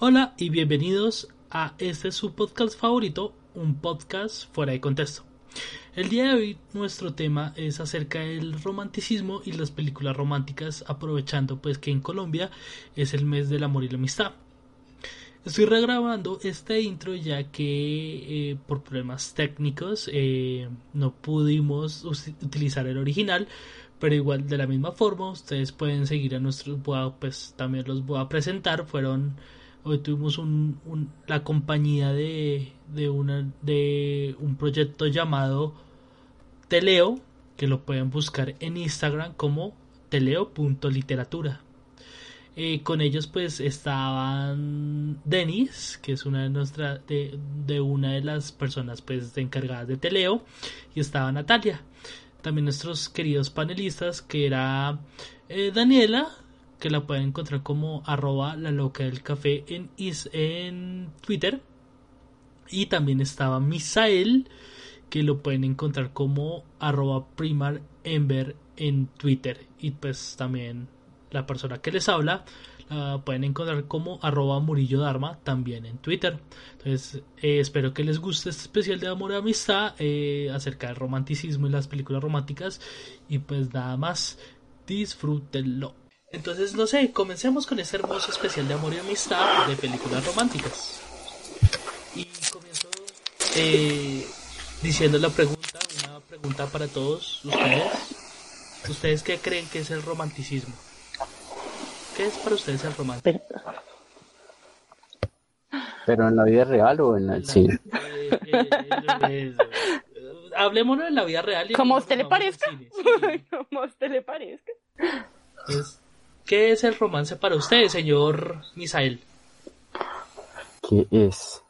Hola y bienvenidos a este su podcast favorito, un podcast fuera de contexto. El día de hoy nuestro tema es acerca del romanticismo y las películas románticas, aprovechando pues que en Colombia es el mes del amor y la amistad. Estoy regrabando este intro ya que eh, por problemas técnicos eh, no pudimos utilizar el original, pero igual de la misma forma ustedes pueden seguir a nuestros, pues también los voy a presentar, fueron Hoy tuvimos la compañía de, un proyecto llamado Teleo, que lo pueden buscar en Instagram como teleo.literatura. Eh, con ellos pues estaban Denis, que es una de nuestras de, de, una de las personas pues encargadas de Teleo, y estaba Natalia. También nuestros queridos panelistas, que era eh, Daniela, que la pueden encontrar como arroba la loca del café en, en Twitter. Y también estaba Misael, que lo pueden encontrar como arroba primar ember en Twitter. Y pues también la persona que les habla la pueden encontrar como arroba murillo dharma también en Twitter. Entonces eh, espero que les guste este especial de amor y amistad eh, acerca del romanticismo y las películas románticas. Y pues nada más, disfrútenlo. Entonces, no sé, comencemos con este hermoso especial de amor y amistad de películas románticas. Y comienzo eh, diciendo la pregunta, una pregunta para todos ustedes. ¿Ustedes qué creen que es el romanticismo? ¿Qué es para ustedes el romanticismo? ¿Pero en la vida real o en el cine? Eh, eh, hablemoslo en la vida real. Como a usted le parezca. Como a usted le parezca. ¿Qué es el romance para usted, señor Misael? ¿Qué es?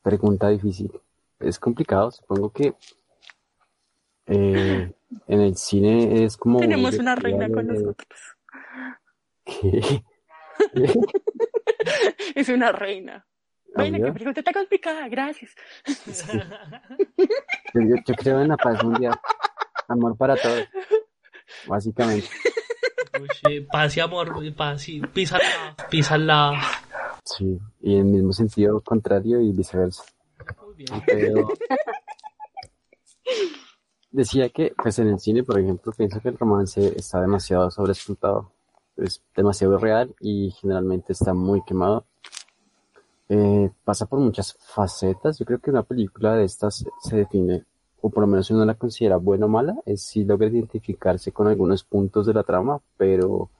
Pregunta difícil. Es complicado, supongo que eh, en el cine es como... Tenemos una reina con nosotros. ¿Qué? es una reina. Bueno, qué pregunta tan complicada, gracias. Yo, yo, creo en la paz mundial. Amor para todos. Básicamente. Paz y amor, paz y písala, písala. Sí, y en el mismo sentido contrario y viceversa. Muy bien. Pero decía que, pues en el cine, por ejemplo, pienso que el romance está demasiado sobreexplotado. Es demasiado real y generalmente está muy quemado. Eh, pasa por muchas facetas. Yo creo que una película de estas se define o por lo menos uno la considera buena o mala, es si logra identificarse con algunos puntos de la trama, pero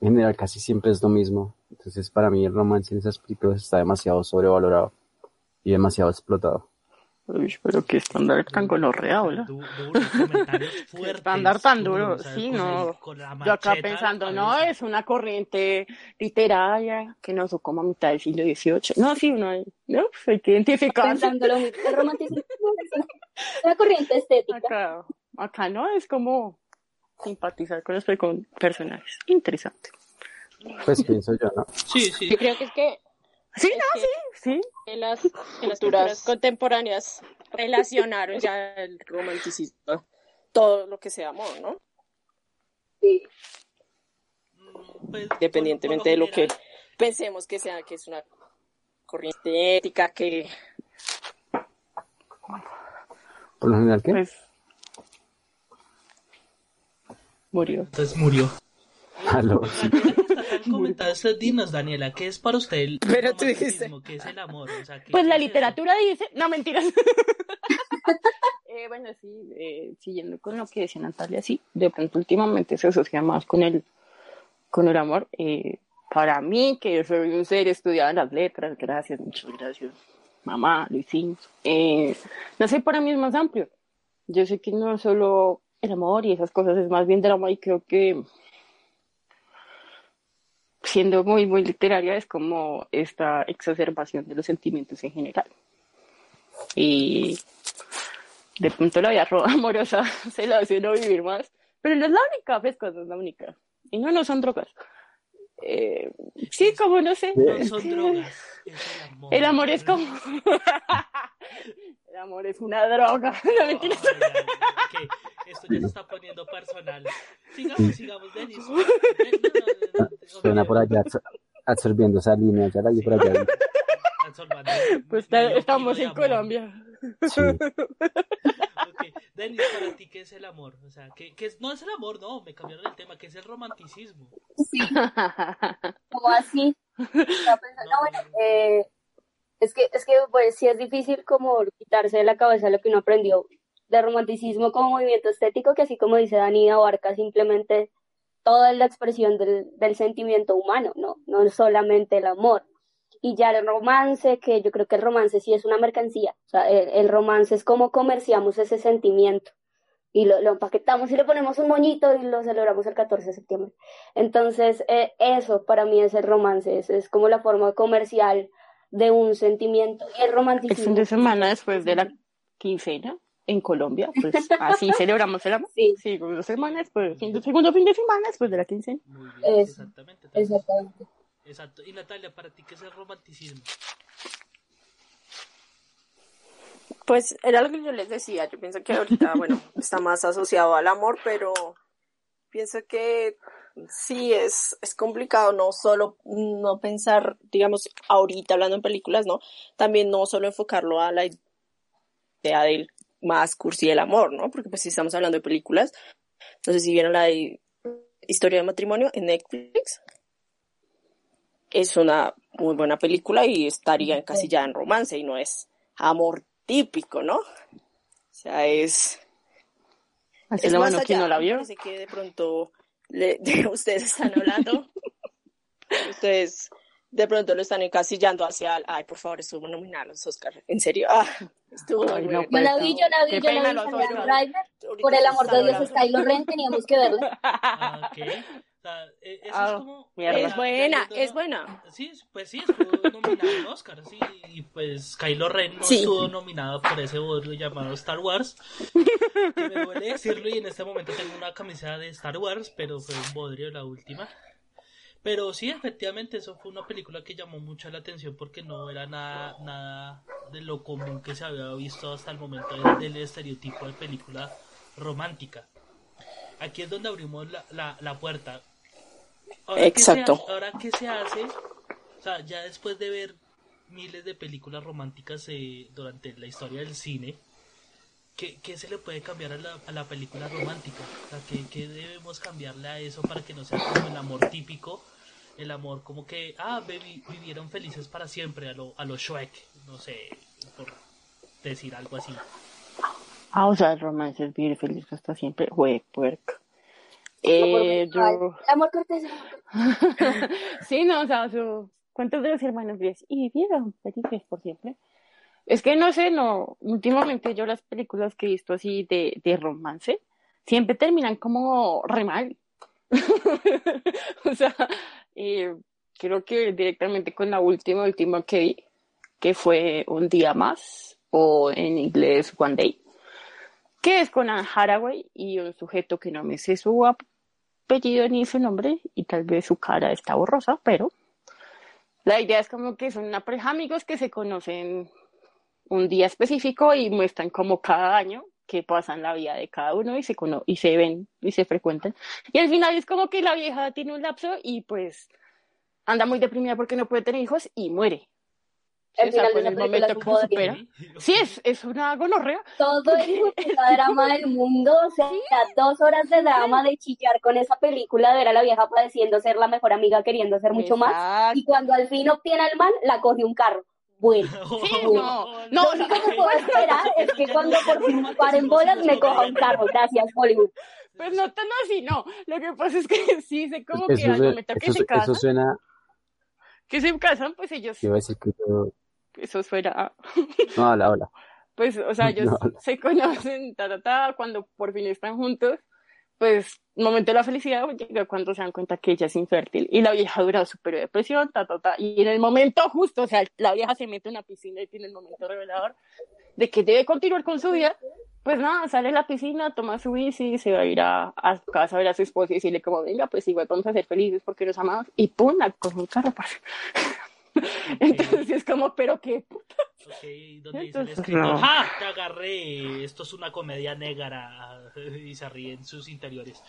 en general casi siempre es lo mismo. Entonces para mí el romance en esas películas está demasiado sobrevalorado y demasiado explotado. Uy, pero qué estándar tan gonorrea, ¿verdad? estándar tan duro, sí, no. Yo acá pensando, no, es una corriente literaria que no como a mitad del siglo XVIII. No, sí, uno hay, no, hay que identificar. Pensando lo mismo, el romanticismo es una corriente estética. Acá, acá no, es como simpatizar con los con personajes. Interesante. Pues pienso yo, ¿no? Sí, sí. Yo creo que es que Sí, no, sí, sí. En las, en las culturas contemporáneas relacionaron ya el romanticismo, todo lo que sea amor, ¿no? Sí. Pues, Independientemente de lo que pensemos que sea, que es una corriente ética que... ¿Por lo general qué? Pues... Murió. Entonces murió. Aló. comentaste, dinos, Daniela, ¿qué es para usted el Pero tú dijiste. ¿Qué es el amor? pues la literatura dice. No, mentiras. eh, bueno, sí, eh, siguiendo con lo que decía Natalia, sí, de pronto últimamente se asocia más con el, con el amor. Eh, para mí, que soy un ser estudiado en las letras, gracias, muchas gracias, mamá. Eh, no sé, para mí es más amplio. Yo sé que no es solo el amor y esas cosas, es más bien drama y creo que siendo muy, muy literaria, es como esta exacerbación de los sentimientos en general. Y de pronto la vida amorosa se la hace no vivir más, pero no es la única, Fresco, no es la única. Y no, no son drogas. Eh, sí, como no sé. No son drogas. Es el amor. El amor es como. el amor es una droga. No mentiras. Ok, Esto ya se está poniendo personal. Sigamos, sigamos, Denis. Suena por allá absor- absorbiendo esa línea, ya la vi por allá. Absorbando Pues está- estamos en. Colombia. Sí. Ok, Denis, para ti, ¿qué es el amor? O sea, ¿qué, qué es? No es el amor, no, me cambiaron el tema, ¿qué es el romanticismo? Sí, como así. No, bueno, eh, es que, es que pues sí es difícil como quitarse de la cabeza lo que uno aprendió de romanticismo como movimiento estético, que así como dice Dani, abarca simplemente toda la expresión del, del sentimiento humano, ¿no? No solamente el amor. Y ya el romance, que yo creo que el romance sí es una mercancía, o sea, el, el romance es como comerciamos ese sentimiento y lo, lo empaquetamos y le ponemos un moñito y lo celebramos el 14 de septiembre. Entonces, eh, eso para mí es el romance, es, es como la forma comercial de un sentimiento. Y el El romanticismo. fin de semana después de la quincena en Colombia, pues así celebramos el amor. Sí. Sí, como dos semanas, pues fin de, segundo fin de semana después de la quincena. Muy bien, Eso, exactamente. entonces, Exactamente. Exacto. Y Natalia, para ti, ¿qué es el romanticismo? Pues era lo que yo les decía, yo pienso que ahorita, bueno, está más asociado al amor, pero pienso que sí es, es complicado no solo no pensar, digamos, ahorita hablando en películas, ¿no? También no solo enfocarlo a la idea del más cursi del amor, ¿no? Porque pues si estamos hablando de películas, no sé si vieron la de Historia de matrimonio en Netflix. Es una muy buena película y estaría encasillada en romance y no es amor típico, ¿no? O sea, es, Así es lo bueno allá. no la vio. Así que de pronto le- de- ustedes están hablando, ustedes de pronto lo están encasillando hacia, el- ay, por favor, estuvo nominada a los Oscar. ¿En serio? Ah, estuvo Ay, muy no. Yo la vi, yo la vi, Qué yo la vi. Driver. Por el amor está de Dios, hablando. Skylo Ren, teníamos que verlo. Ah, ok. O sea, eh, eso Ah, es como... mierda. Es ya- buena, es buena. Sí, pues sí, estuvo nominado en Oscar, sí, y pues Kylo Ren no Sí. estuvo nominado por ese bodrio llamado Star Wars, que me duele decirlo y en este momento tengo una camisa de Star Wars, pero fue un bodrio la última. Pero sí, efectivamente, eso fue una película que llamó mucho la atención porque no era nada, nada de lo común que se había visto hasta el momento del, estereotipo de película romántica. Aquí es donde abrimos la, la, la puerta. Ahora, ¿qué se Exacto. ahora, ¿qué se hace? O sea, ya después de ver miles de películas románticas eh, durante la historia del cine, ¿qué, qué se le puede cambiar a la, a la película romántica? O sea, ¿qué, qué debemos cambiarle a eso para que no sea como el amor típico? El amor como que, ah, baby, vivieron felices para siempre, a lo, a lo Shrek, no sé, por decir algo así. Ah, o sea, el romance es vivir feliz hasta siempre. Güey, puerco. Eh, yo... Amor cortés. el amor cortés. sí, no, o sea, su... ¿cuántos de los hermanos ves? Y vivieron felices por siempre. Es que no sé, no, últimamente yo las películas que he visto así de, de romance siempre terminan como re mal. o sea, eh, creo que directamente con la última, última que vi, que fue Un Día Más, o en inglés One Day, que es con Anne Haraway y un sujeto que no me sé su apellido ni su nombre, y tal vez su cara está borrosa, pero la idea es como que son una pareja amigos que se conocen un día específico y muestran como cada año que pasan la vida de cada uno y se cono y se ven y se frecuentan. Y al final es como que la vieja tiene un lapso y pues anda muy deprimida porque no puede tener hijos y muere. El O sea, final de pues el momento que supera. Sí, es, es una gonorrea. Todo el puta drama del mundo, o sea, dos horas de drama de chillar con esa película, de ver a la vieja padeciendo ser la mejor amiga, queriendo ser mucho más, y cuando al fin obtiene al man, la coge un carro. Bueno, Sí, Bueno. no, lo no, único no, que puedo esperar es que cuando por fin paren bolas me coja un carro. Gracias, Hollywood. pues no tan así, no. Lo que pasa es que sí, sé como Eso, que al momento que se casan, eso suena, que se casan, pues ellos, decir que yo- eso fuera no, habla, habla. pues, o sea, ellos No. se conocen, ta, ta, ta, cuando por fin están juntos, pues momento de la felicidad llega cuando se dan cuenta que ella es infértil y la vieja dura super depresión, ta, ta, ta, y en el momento justo, o sea, la vieja se mete en una piscina y tiene el momento revelador de que debe continuar con su vida, pues nada, sale a la piscina, toma su bici, se va a ir a, a casa a ver a su esposa y decirle como, venga, pues igual vamos a ser felices porque nos amamos, y pum, coge un carro, parce. Entonces es como, pero qué puta. Ok, donde dice el escritor, no. ¡ja! Te agarré, esto es una comedia negra, y se ríe en sus interiores.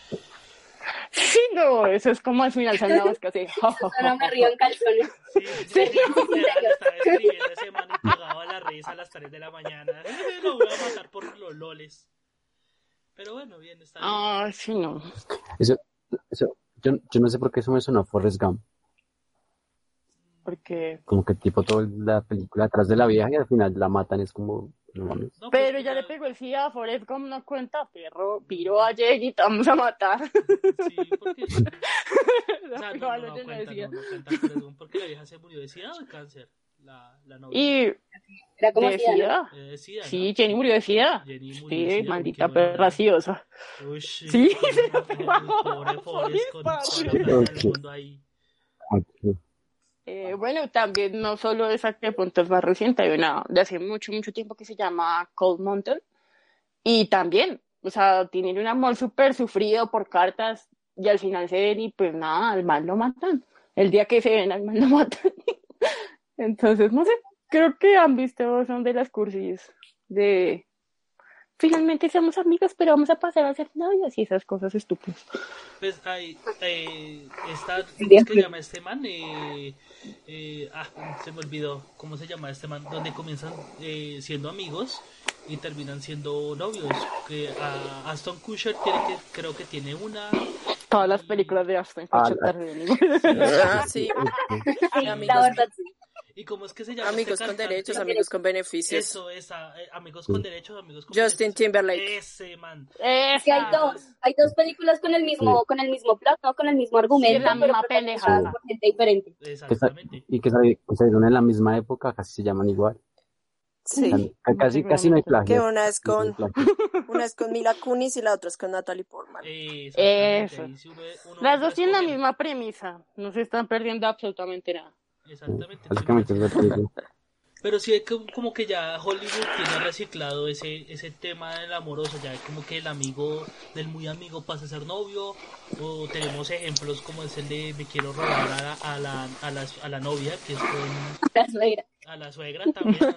Sí, no, eso es como al final hace, ja, ja, Ahora ja, me río en calzones. Sí, sí, estaba escribiendo ese man y pegaba la risa a las 3 de la mañana. Lo voy a matar por los loles. Pero bueno, bien, está bien. Ah, sí, no. Eso, eso, yo, yo no sé por qué eso me sonó a Forrest Gump. Porque... Como que tipo toda la película atrás de la vieja y al final la matan, es como, no mames. No, Pero ya le pegó el SIDA a Forrest Gump, no cuenta, perro, piró a Jay y te vamos a matar. Sí, porque. O La sea, pegó no, a no, los no de cuenta, Mesía. no, no cuenta Forrest Gump, porque la vieja se murió de sida o de cáncer. La, la novia. Y Era como de SIDA. Eh, de sida, ¿no? Sí, Jenny murió de SIDA. Jenny murió de Sí, sida, uy, maldita perra. Uy, Sí, pobre, se pegó. pobre Forrest con Sí, padre. mundo ahí. Eh, bueno, también no solo esa que es más reciente, hay una de hace mucho, mucho tiempo que se llama Cold Mountain. Y también, o sea, tienen un amor súper sufrido por cartas y al final se ven y pues nada, al mal lo matan. El día que se ven, al mal lo matan. Entonces, no sé, creo que han visto, son de las cursis de finalmente somos amigos, pero vamos a pasar a ser novios y esas cosas estúpidas. Pues ahí, eh, está, El ¿cómo es que que- llama este man? Eh, eh, ah, se me olvidó, ¿cómo se llama este man? Donde comienzan eh, siendo amigos y terminan siendo novios. Que a Aston Kutcher tiene que, creo que tiene una. Todas las películas de Aston Ah, Kutcher. Ah, sí. Sí, Amigos. la verdad, sí. ¿Y cómo es que se llama? Amigos este con derechos, amigos con beneficios. Eso, esa, eh, amigos con derechos, amigos con Justin. Timberlake. Ese man. Esa. Sí, hay dos, hay dos películas con el mismo, con el mismo plot, ¿no? Con el mismo argumento, Sí, la pero misma por gente diferente. Que Exactamente. y que, sali- que salieron en la misma época, casi se llaman igual. Sí. Ca- Casi, casi no hay plagio. Que una es con, una es con Mila Kunis y la otra es con Natalie Portman. Eso. Ahí sí uno- uno Las dos tienen la misma premisa. No se están perdiendo absolutamente nada. Exactamente. Básicamente es digo. Pero sí, es que- como que ya Hollywood tiene reciclado ese, ese tema del amoroso, ya como que el amigo del muy amigo pasa a ser novio, o tenemos ejemplos como es el de me quiero robar a la, a la, a la, a la novia, que es con La suegra. a la suegra también.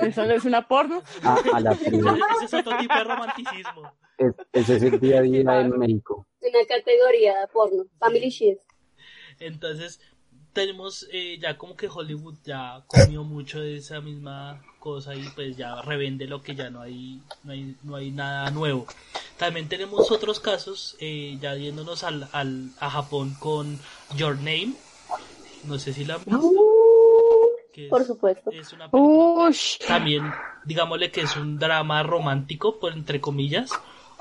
no. ¿Eso no es una porno? A, a la prima. Ese es otro tipo de romanticismo. Es- ese es el día a día en México. Una categoría de porno. Family shit. Entonces, tenemos eh, ya como que Hollywood ya comió mucho de esa misma cosa y pues ya revende lo que ya no hay, no hay, no hay nada nuevo. También tenemos otros casos, eh, ya yéndonos al, al, a Japón con Your Name. No sé si la han visto. que es- Por supuesto. Es una película también, digámosle que es un drama romántico, por entre comillas.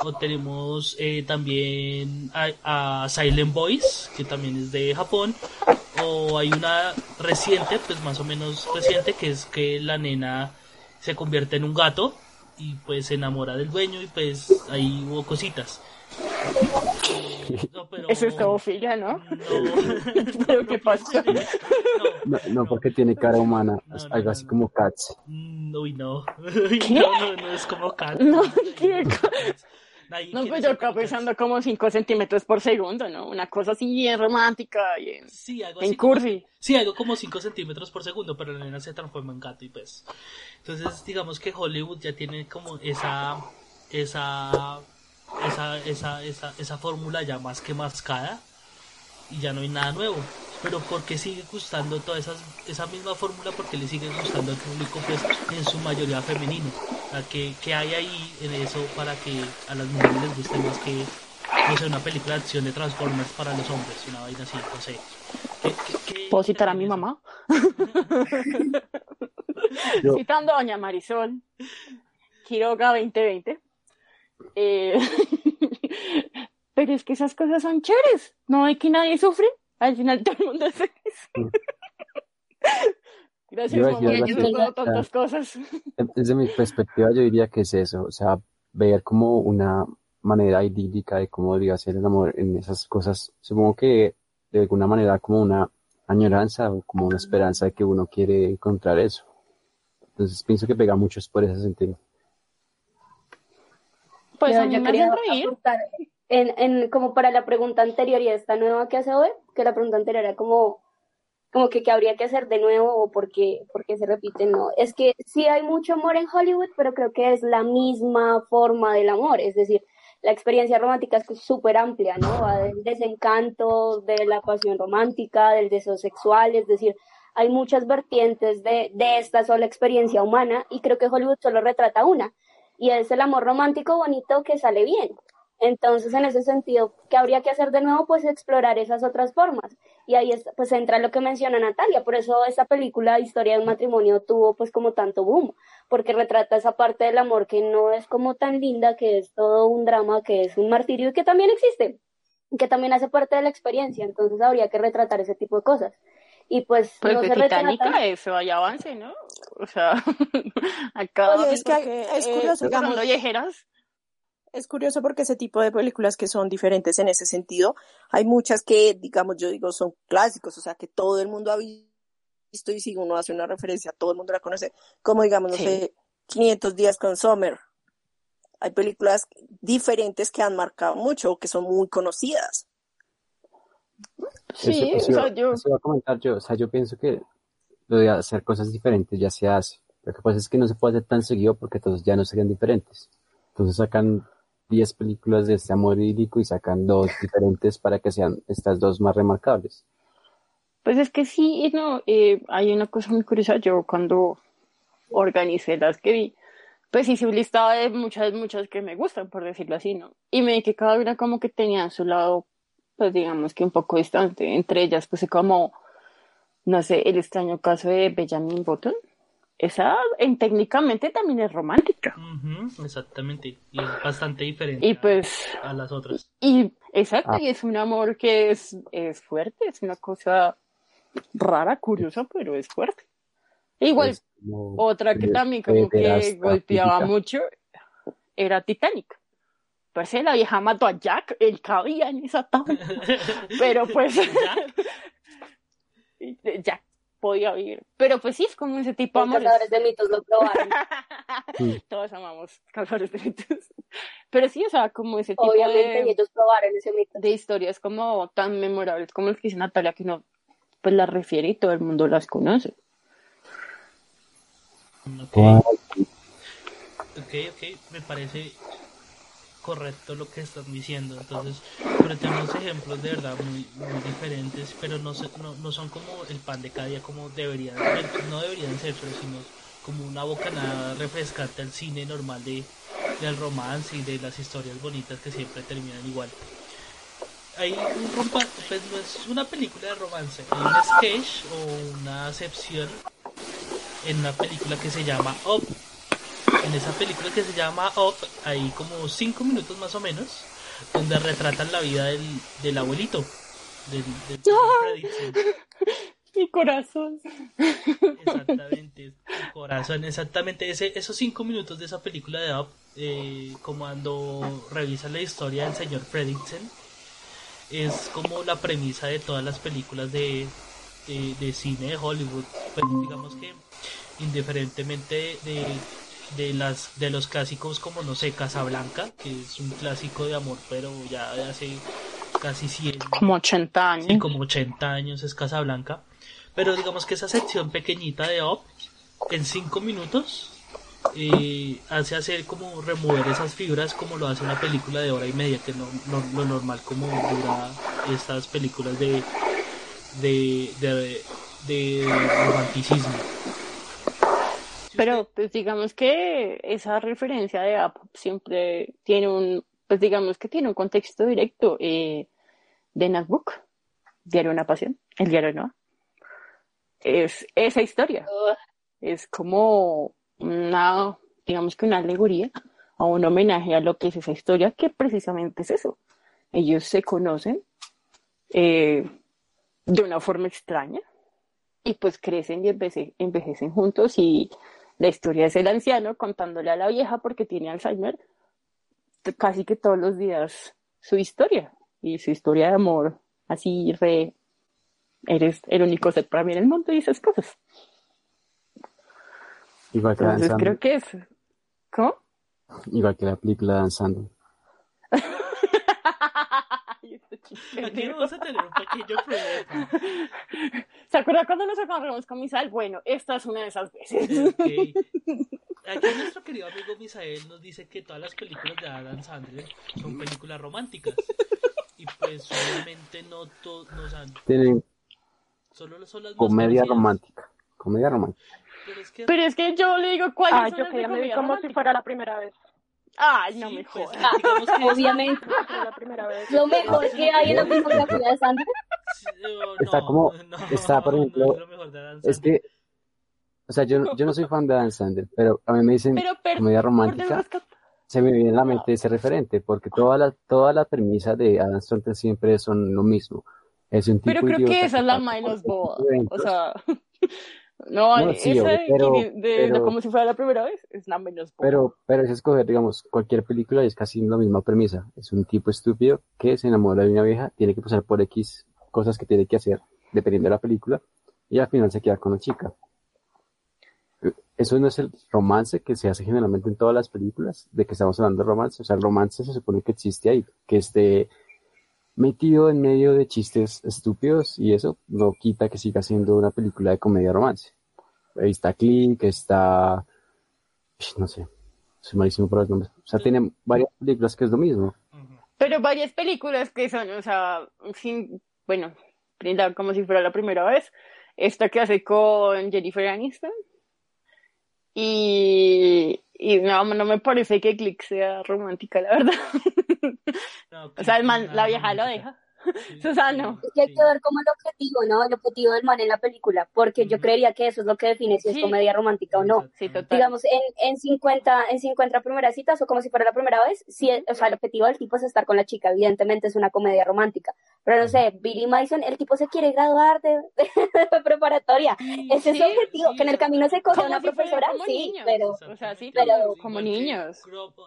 O tenemos eh, también a, a Silent Boys, que también es de Japón. O hay una reciente, pues más o menos reciente, que es que la nena se convierte en un gato y pues se enamora del dueño y pues ahí hubo cositas. No, pero- Eso es zoofilia, ¿no? No. ¿Pero qué pasa? No, No, no porque tiene cara humana, No, es no, algo así no. como Cats. Mm, Uy, no. Uy, no, no, no es como Cat. No, ¿qué? Nadie No, pues yo Kat. pensando como 5 centímetros por segundo, ¿no? Una cosa así bien romántica y en, Sí, algo en cursi. Sí, algo como 5 centímetros por segundo, pero la nena se transforma en gato y pues. Entonces, digamos que Hollywood ya tiene como esa. Esa. Esa, esa, esa, esa fórmula ya más que mascada y ya no hay nada nuevo. Pero ¿por qué sigue gustando toda esa, esa misma fórmula? Porque le sigue gustando al público, pues en su mayoría femenino. Sea, ¿qué, qué hay ahí en eso para que a las mujeres les guste más que, no sé, una película de acción de Transformers para los hombres? Una vaina así, no sé. ¿Qué, qué, qué ¿Puedo citar a mi mamá? Yo- Citando a Doña Marisol, Quiroga 2020. Eh, pero es que esas cosas son chéveres. No hay que nadie sufre. Al final todo el mundo es feliz. Gracias, mamá. he así. visto tantas cosas. Desde mi perspectiva yo diría que es eso, o sea, ver como una manera idílica de cómo debería ser el amor en esas cosas. Supongo que de alguna manera como una añoranza o como una esperanza de que uno quiere encontrar eso. Entonces pienso que pega mucho por ese sentido. Pues Yo- a mí yo me quería reír. en, en, como para la pregunta anterior y esta nueva que hace hoy, que la pregunta anterior era como, como que qué habría que hacer de nuevo o por qué, por qué se repite, no. Es que sí hay mucho amor en Hollywood, pero creo que es la misma forma del amor, es decir, la experiencia romántica es súper amplia, ¿no? Va desencanto, de la pasión romántica, del deseo sexual, es decir, hay muchas vertientes de, de esta sola experiencia humana y creo que Hollywood solo retrata una y es el amor romántico bonito que sale bien. Entonces, en ese sentido, ¿qué habría que hacer de nuevo? Pues explorar esas otras formas. Y ahí es, pues entra lo que menciona Natalia. Por eso esta película, Historia de un matrimonio, tuvo pues como tanto boom, porque retrata esa parte del amor que no es como tan linda, que es todo un drama, que es un martirio y que también existe, que también hace parte de la experiencia. Entonces, habría que retratar ese tipo de cosas. Y pues, Pues no de se Titanic retratan- a eso hay avance, ¿no? O sea, acá Oye, es que hay- es curioso, digamos- Fernando Llejeras. Es curioso porque ese tipo de películas que son diferentes en ese sentido, hay muchas que, digamos, yo digo, son clásicos, o sea, que todo el mundo ha visto y si uno hace una referencia, todo el mundo la conoce, como digamos, no Sí. sé, 500 días con Summer. Hay películas diferentes que han marcado mucho, que son muy conocidas. Sí, Eso- eso o sea, iba- yo... eso iba a comentar yo, o sea, yo pienso que lo de hacer cosas diferentes ya se hace. Lo que pasa es que no se puede hacer tan seguido porque entonces ya no serían diferentes. Entonces sacan 10 películas de este amor idílico y sacan dos diferentes para que sean estas dos más remarcables. Pues es que sí, no, eh, hay una cosa muy curiosa. Yo cuando organicé las que vi, pues hice un listado de muchas, muchas que me gustan, por decirlo así, ¿no? Y me di que cada una como que tenía su lado, pues digamos que un poco distante. Entre ellas, pues como, no sé, el extraño caso de Benjamin Button. Esa en, técnicamente también es romántica. Exactamente. Y es bastante diferente Y a- pues a, las otras. Y exacto, Ah. y es un amor que es, es fuerte, es una cosa rara, curiosa, pero es fuerte. Igual, Es como- otra que también como que golpeaba física. mucho era Titanic. Pues la vieja mató a Jack, él cabía en esa tabla. Pero pues Jack podía vivir. Pero pues sí, es como ese tipo de Los amores. cazadores de mitos lo probaron. Todos amamos cazadores de mitos. Pero sí, o sea, como ese tipo Obviamente, de... y ellos probaron ese mito. de historias como tan memorables como las que dice Natalia que no pues las refiere y todo el mundo las conoce. Ok, ok, ok, me parece correcto lo que están diciendo. Entonces, pero tenemos ejemplos de verdad muy, muy diferentes, pero no, se- no, no son como el pan de cada día como deberían, bueno, no deberían ser, pero sino como una bocanada refrescante al cine normal de, del romance y de las historias bonitas que siempre terminan igual. Hay un pues no es una película de romance, hay un sketch o una acepción en una película que se llama Up. En esa película que se llama Up hay como cinco minutos más o menos donde retratan la vida del, del abuelito. Del, del señor Fredricksen. Mi corazón. Exactamente, el corazón, exactamente ese, esos cinco minutos de esa película de Up, eh, como cuando revisa la historia del señor Fredricksen, es como la premisa de todas las películas de, de, de cine de Hollywood. Pues digamos que indiferentemente de, de las de los clásicos como no sé Casablanca, que es un clásico de amor, pero ya de hace casi 100 Como 80 años. Sí, como 80 años es Casablanca. Pero digamos que esa sección pequeñita de Up, en 5 minutos, eh, hace hacer como remover esas fibras como lo hace una película de hora y media, que no, no- lo normal como dura estas películas de, de, de, de romanticismo. Si Pero pues digamos que esa referencia de Up siempre tiene un, pues digamos que tiene un contexto directo eh, de Notebook, Diario de una Pasión, el diario no. Es esa historia. Es como una, digamos que una alegoría o un homenaje a lo que es esa historia, que precisamente es eso. Ellos se conocen eh, de una forma extraña y pues crecen y envejecen juntos y la historia es el anciano contándole a la vieja porque tiene Alzheimer casi que todos los días su historia y su historia de amor, así re, eres el único ser para mí en el mundo y esas cosas. Igual que Entonces creo que es, ¿cómo? Igual que la película de Aquí negro. vamos a tener un pequeño problema. ¿Se acuerda cuando nos agarramos con Misal? Bueno, esta es una de esas veces. Aquí nuestro querido amigo Misael nos dice que todas las películas de Adam Sandler son películas románticas. Y pues obviamente no todas, no, Tienen solo son las comedia romántica. Comedia romántica. Pero es que Pero es que yo le digo, ¿cuáles Ah, yo que de ya me vi comedia como si fuera la primera vez. Ay, no sí, me pues, jodas. es- Obviamente, Fue la primera vez. lo mejor que hay en la filmografía de Sandra. no, Está como- no, está, por no ejemplo, es Es que, o sea, yo, no- yo no soy fan de Dan Sandler, pero a mí me dicen Pero, pero, comedia romántica, se me viene en la mente ese referente, porque toda la, toda la premisa de Adam Sandler siempre son lo mismo. Es un tipo Pero creo que esa es la tipo de O sea, no, No, sí, esa obvio, de, pero- de- de- pero- como si fuera la primera vez es la menos boba. Pero, pero es escoger, digamos, cualquier película y es casi la misma premisa. Es un tipo estúpido que se enamora de una vieja, tiene que pasar por X cosas que tiene que hacer, dependiendo de la película, y al final se queda con la chica. Eso no es el romance que se hace generalmente en todas las películas, de que estamos hablando de romance. O sea, el romance se supone que existe ahí, que esté metido en medio de chistes estúpidos y eso no quita que siga siendo una película de comedia romance. Ahí está Click, está... no sé, soy malísimo para los nombres. O sea, tiene varias películas que es lo mismo. Pero varias películas que son, o sea, sin, bueno, brindar como si fuera la primera vez. Esta que hace con Jennifer Aniston. Y, y no, no me parece que Click sea romántica, la verdad. No, O sea, el man- la vieja lo deja. Sí, Susano. sí, Es que hay que ver como el objetivo, ¿no? El objetivo del man en la película, porque yo creería que eso es lo que define si es comedia romántica o no. Sí, total. Digamos, en, en 50, en 50 primeras citas, o como si fuera la primera vez, si, o sea, el objetivo del tipo es estar con la chica, evidentemente es una comedia romántica. Pero no sé, Billy Madison, el tipo se quiere graduar de, de preparatoria. Ese es Sí, su objetivo, sí, que en el camino se coge una si profesora, como sí, niños. pero... O sea, sí, Exactamente. pero como niños.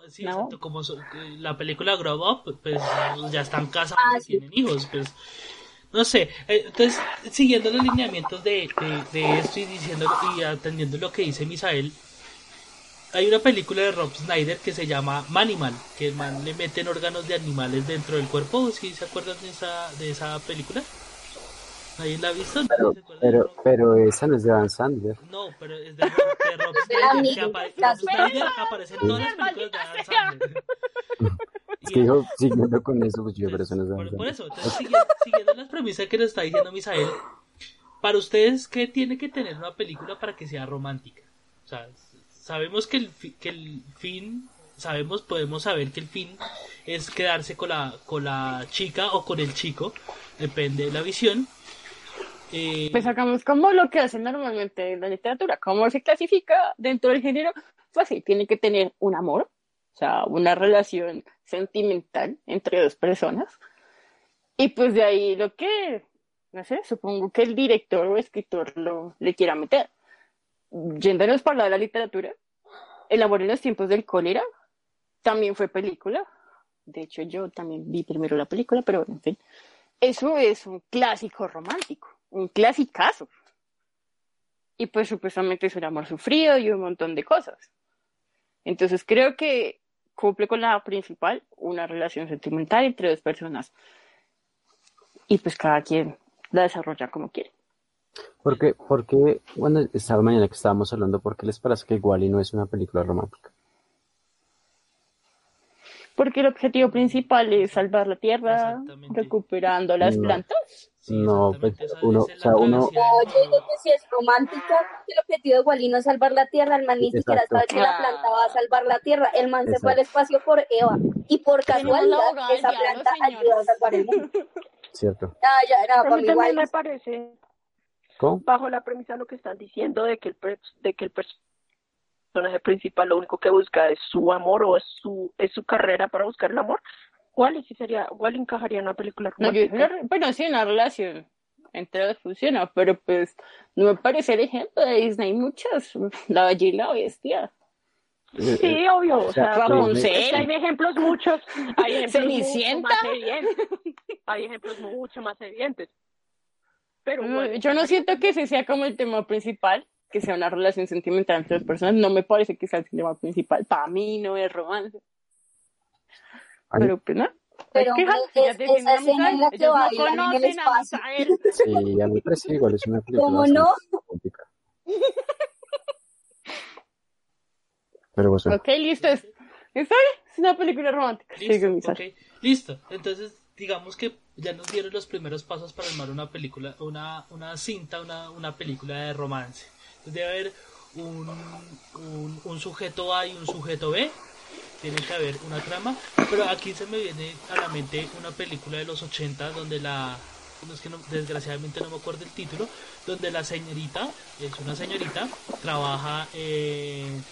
Sí, ¿No? exacto, como so- la película Grow Up, pues ya están casados Ah, y sí. tienen hijos, pues no sé, eh, entonces siguiendo los lineamientos de, de, de esto y diciendo y atendiendo lo que dice Misael, hay una película de Rob Snyder que se llama Manimal, que el man le meten órganos de animales dentro del cuerpo, ¿sí se acuerdan de esa, de esa película? ¿Nadie la ha visto? ¿Nadie Pero, pero, pero esa no es de Dan Sandler. no, pero es de Rob, de Rob Snyder. que apare- la Rob Snyder aparece en todas las películas de Adam Sandler. Es que siguiendo con eso, pues yo, pero Entonces, eso no es de Dan por, por Sandler. eso, entonces, siguiendo, siguiendo las premisas que nos está diciendo Misael, para ustedes, ¿qué tiene que tener una película para que sea romántica? O sea, sabemos que el, que el fin, sabemos, podemos saber que el fin es quedarse con la, con la chica o con el chico, depende de la visión. Eh, Pues sacamos como lo que hacen normalmente en la literatura. ¿Cómo se clasifica dentro del género? Pues sí, tiene que tener un amor, o sea, una relación sentimental entre dos personas. Y pues de ahí lo que, no sé, supongo que el director o escritor lo le quiera meter. Yéndonos para la de la literatura, El amor en los tiempos del cólera también fue película. De hecho, yo también vi primero la película, pero en fin. Eso es un clásico romántico, un clasicazo. Y pues supuestamente es un amor sufrido y un montón de cosas. Entonces creo que cumple con la principal, una relación sentimental entre dos personas. Y pues cada quien la desarrolla como quiere. Porque, porque cuando estaba mañana que estábamos hablando, ¿por qué les parece que Wally no es una película romántica? Porque el objetivo principal es salvar la tierra, Exactamente. recuperando las No. plantas. sí, no, pues, uno- o sea, uno- No, yo digo que si es romántica, el objetivo de Wally no es salvar la tierra, el man ni siquiera Exacto. sabe que la planta va a salvar la tierra, el man se fue al Exacto. espacio por Eva, y por casualidad esa planta ayuda a salvar el mundo. ¿Cierto? Ah, ya, no, A para mí también Wally me parece, ¿Cómo? bajo la premisa de lo que están diciendo, de que el, per- de que el personaje principal lo único que busca es su amor o es su, es su carrera para buscar el amor. Wally sí sería, Wally encajaría en una película No, yo romántica. una- bueno, sí, una relación entre dos funciona, pero pues no me parece el ejemplo de Disney. Muchas, la bella y la bestia. eh, Sí, obvio. O sea, Rapunzel. hay ejemplos muchos. Hay ejemplos mucho más evidentes. Hay ejemplos mucho más evidentes. Pero bueno, Yo no siento que ese sea como el tema principal, que sea una relación sentimental entre dos personas. No me parece que sea el tema principal. Para mí no es romance. Ay. Pero pues no. Pero Es que es- defienden esa a escena en la que Ellos no en el conocen a espacio. Misael. sí, a mí me parece igual es una película ¿Cómo no? romántica. Pero pues, bueno, Ok, listo. Es, está bien, es una película romántica. Listo, Misael. ok. Listo. Entonces, digamos que ya nos dieron los primeros pasos para armar una película, una, una cinta, una, una película de romance. Debe haber un, un, un sujeto A y un sujeto B. Tiene que haber una trama. Pero aquí se me viene a la mente una película de los 80 donde la... es que no- desgraciadamente no me acuerdo el título, donde la señorita, es una señorita, trabaja eh,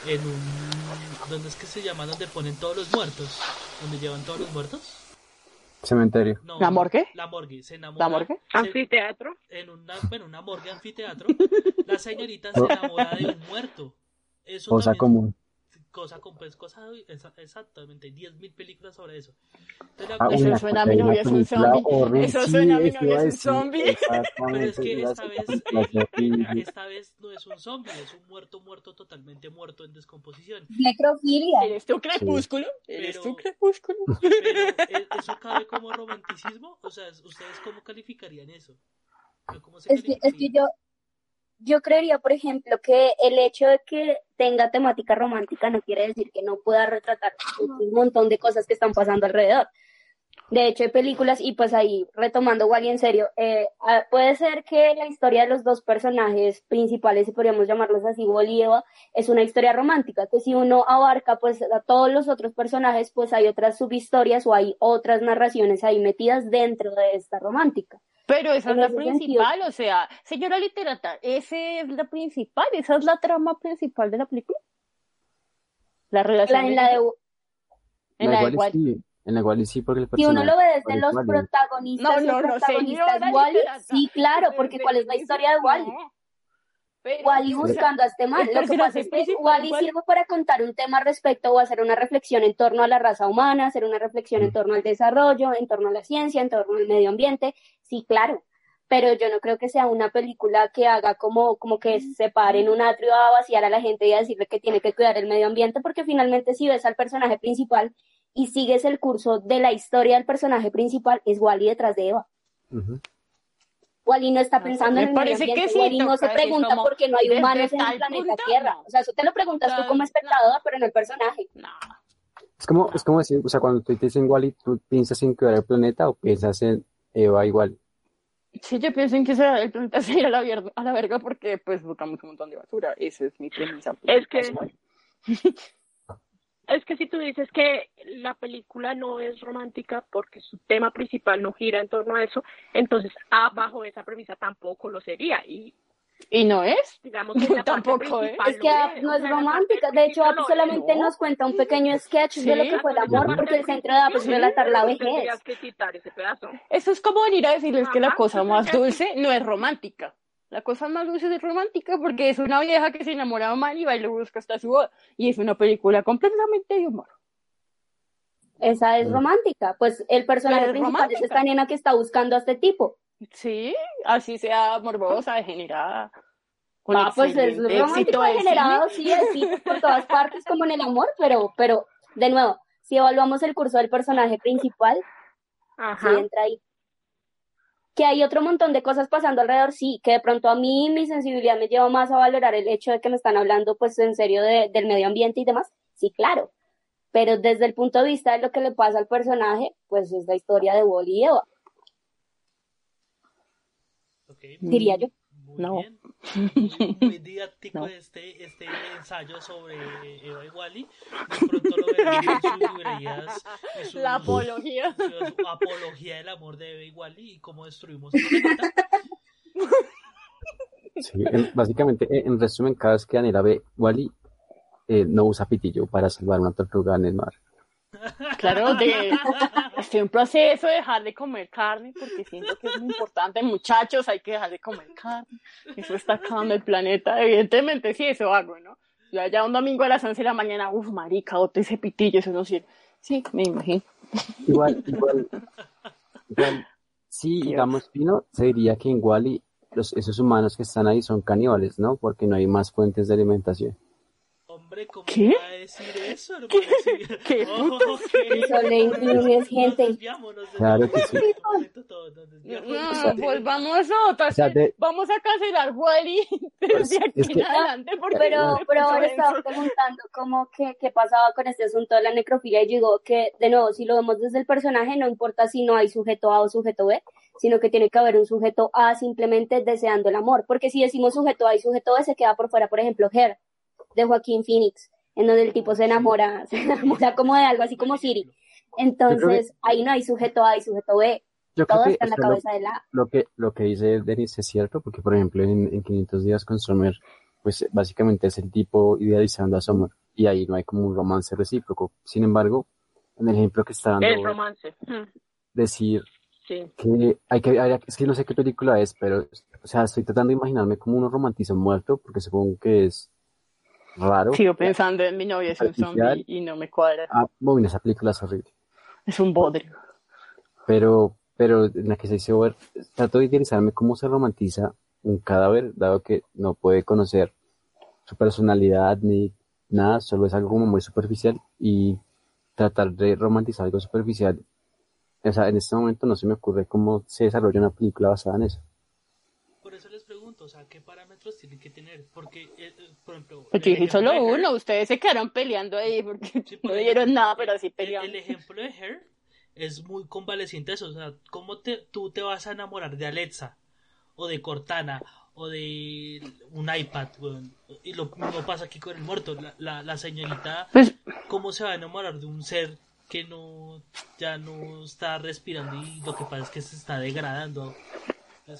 en un... ¿Dónde es que se llama? Donde ponen todos los muertos. Donde llevan todos los muertos. Cementerio. No, ¿La morgue? La morgue. Se enamora. ¿La morgue? se- anfiteatro. en una, bueno, una morgue anfiteatro, la señorita se enamora de un muerto. Eso Cosa también- común. Cosa con pues, cosa, esa- exactamente, 10.000 películas sobre eso. Entonces, Ah, Eso una- suena a mi novia es un zombie. horrible. Eso suena a mi eso novia es un zombie. Pero es que esta vez, esta vez no es un zombie, es un muerto, muerto, totalmente muerto en descomposición. Necrofilia. ¿Eres tu crepúsculo? ¿Eres tu crepúsculo? Pero, ¿e- ¿eso cabe como romanticismo? O sea, ¿ustedes cómo calificarían eso? ¿O ¿Cómo se Es que, es que yo, yo creería, por ejemplo, que el hecho de que tenga temática romántica no quiere decir que no pueda retratar un montón de cosas que están pasando alrededor. De hecho, hay películas, y pues ahí retomando Wally en serio, eh, puede ser que la historia de los dos personajes principales, si podríamos llamarlos así, Eva, es una historia romántica, que si uno abarca pues a todos los otros personajes, pues hay otras subhistorias o hay otras narraciones ahí metidas dentro de esta romántica. Pero esa es la principal, o sea, señora literata, esa es la principal, esa es la trama principal de la película. La relación. La, en la de, en la de igual Wally. sí, en la igual sí, porque el Si uno lo ve desde los protagonistas, No, no, el no, protagonista señora es Wally, sí, claro, porque ¿cuál es la historia de Wally? Pero- Wally o sea, buscando a este man. Lo que pasa es que Wally Wally- sirve para contar un tema respecto o hacer una reflexión en torno a la raza humana, hacer una reflexión en torno al desarrollo, en torno a la ciencia, en torno al medio ambiente. Sí, claro. Pero yo no creo que sea una película que haga como, como que se pare en un atrio a vaciar a la gente y a decirle que tiene que cuidar el medio ambiente, porque finalmente si ves al personaje principal y sigues el curso de la historia del personaje principal, es Wally detrás de Eva. Wally no está pensando me en el medio parece que ambiente, sí, Wally no se pregunta por qué no hay humanos en el planeta punto, Tierra. no. O sea, eso te lo preguntas tú Tal- como espectador, pero no el personaje. No. Es como, es como decir, o sea, cuando tú te dicen Wally, ¿tú piensas en cuidar el planeta o piensas en Eva igual? Sí, yo pienso en que se- el planeta se irá a la, vier- a la verga porque pues botamos un montón de basura. Esa es mi premisa. Es que, es que si tú dices que la película no es romántica porque su tema principal no gira en torno a eso, entonces abajo de esa premisa tampoco lo sería. Y ¿Y no es? digamos que la Tampoco, principal Es que es, no o es sea, romántica. De hecho, App solamente es. nos cuenta un pequeño sketch de lo que fue el amor, porque el centro de App es relatar la vejez. Que quitar ese pedazo. Eso es como venir a decirles que la cosa más dulce no es romántica. La cosa más dulce es romántica porque es una vieja que se enamora de un man y va y lo busca hasta su boda. Y es una película completamente de humor. Esa es Mm. romántica. Pues el personaje es principal es esta nena que está buscando a este tipo. Sí, así sea morbosa, degenerada. con Ah, pues es romántico degenerado, cine. sí, así por todas partes, como en el amor, pero, pero, de nuevo, si evaluamos el curso del personaje principal, sí Ajá. entra ahí. Que hay otro montón de cosas pasando alrededor, sí, que de pronto a mí mi sensibilidad me lleva más a valorar el hecho de que me están hablando pues en serio de- del medio ambiente y demás, sí, claro. Pero desde el punto de vista de lo que le pasa al personaje, pues es la historia de Wally y Eva, Ok, diría yo. Muy No. bien. Muy, muy didáctico No. este, este ensayo sobre Eva y Wally. De pronto lo veremos en sus librerías. y sus- La apología. su apología del amor de Eva y Wally y cómo destruimos el planeta. Sí, en- básicamente, en, en resumen, cada vez que Daniela ve Wally, eh, no usa pitillo para salvar una tortuga en el mar. Claro, de, estoy en proceso de dejar de comer carne porque siento que es muy importante. Muchachos, hay que dejar de comer carne. Eso está acabando el planeta. Evidentemente, sí, eso hago, ¿no? Ya, ya un domingo a las 11 de la mañana, uff, marica, otro ese pitillo, eso no sirve. Sí, me imagino. Igual, igual, igual, sí, digamos, Pino, se diría que en Wally los, esos humanos que están ahí son caníbales, ¿no? Porque no hay más fuentes de alimentación. Hombre, ¿cómo ¿Qué? va a decir eso, hermano? ¿Qué putas? ok. Son inclunes, gente. Nos desviamos, nos Claro que sí. No, pues vamos a otra. O sea, de- Vamos a cancelar Wally desde aquí es en que- adelante. Porque Pero, pero ahora eso. estaba preguntando cómo que, qué pasaba con este asunto de la necrofilia y digo que, de nuevo, si lo vemos desde el personaje, no importa si no hay sujeto A o sujeto B, sino que tiene que haber un sujeto A simplemente deseando el amor. Porque si decimos sujeto A y sujeto B, se queda por fuera, por ejemplo, Her, de Joaquín Phoenix, en donde el tipo se enamora, se enamora como de algo así como Siri. Entonces, ahí no hay sujeto A y sujeto B, Yo creo todo que está en la sea, lo- cabeza de la Lo que, lo que dice Denis es cierto, porque por ejemplo en, en 500 días con Summer, pues básicamente es el tipo idealizando a Summer y ahí no hay como un romance recíproco. Sin embargo, en el ejemplo que está dando, El romance. Mm, decir Sí. que hay que, hay- es que no sé qué película es, pero, o sea, estoy tratando de imaginarme como uno romantiza muerto, porque supongo que es raro. Sigo pensando en mi novia es un zombie y no me cuadra. Ah, bueno, esa película es horrible. Es un bodrio. pero, pero en la que se dice ver, trato de idealizarme cómo se romantiza un cadáver, dado que no puede conocer su personalidad ni nada, solo es algo como muy superficial y tratar de romantizar algo superficial. O sea, en este momento no se me ocurre cómo se desarrolla una película basada en eso. Por eso les pregunto, o sea, ¿qué parámetros tienen que tener? Porque, eh, eh, por ejemplo... Pues el solo de Her- uno, ustedes se quedaron peleando ahí porque Sí, no dieron nada, pero sí el- pelearon. El, ejemplo de Her es muy convaleciente eso, o sea, ¿cómo te, tú te vas a enamorar de Alexa o de Cortana o de un iPad? weón? Y lo mismo pasa aquí con el muerto, la, la, la señorita, Pues ¿cómo se va a enamorar de un ser que no ya no está respirando y lo que pasa es que se está degradando?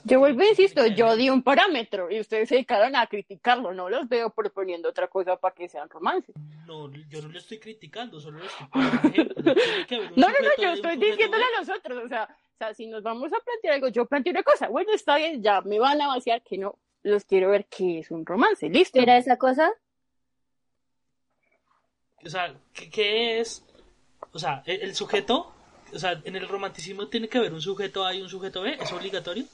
Yo vuelvo e insisto, yo di un parámetro y ustedes se dedicaron a criticarlo, no los veo proponiendo otra cosa para que sean romances. No, yo no le estoy criticando, solo le estoy No, no, no, yo estoy diciéndole a nosotros, o sea, o sea, si nos vamos a plantear algo, yo planteo una cosa, bueno, está bien, ya me van a vaciar que no, los quiero ver que es un romance, listo. ¿Era esa cosa? O sea, ¿qué, qué es? O sea, el, el sujeto, o sea, en el romanticismo tiene que haber un sujeto A y un sujeto B, ¿es obligatorio?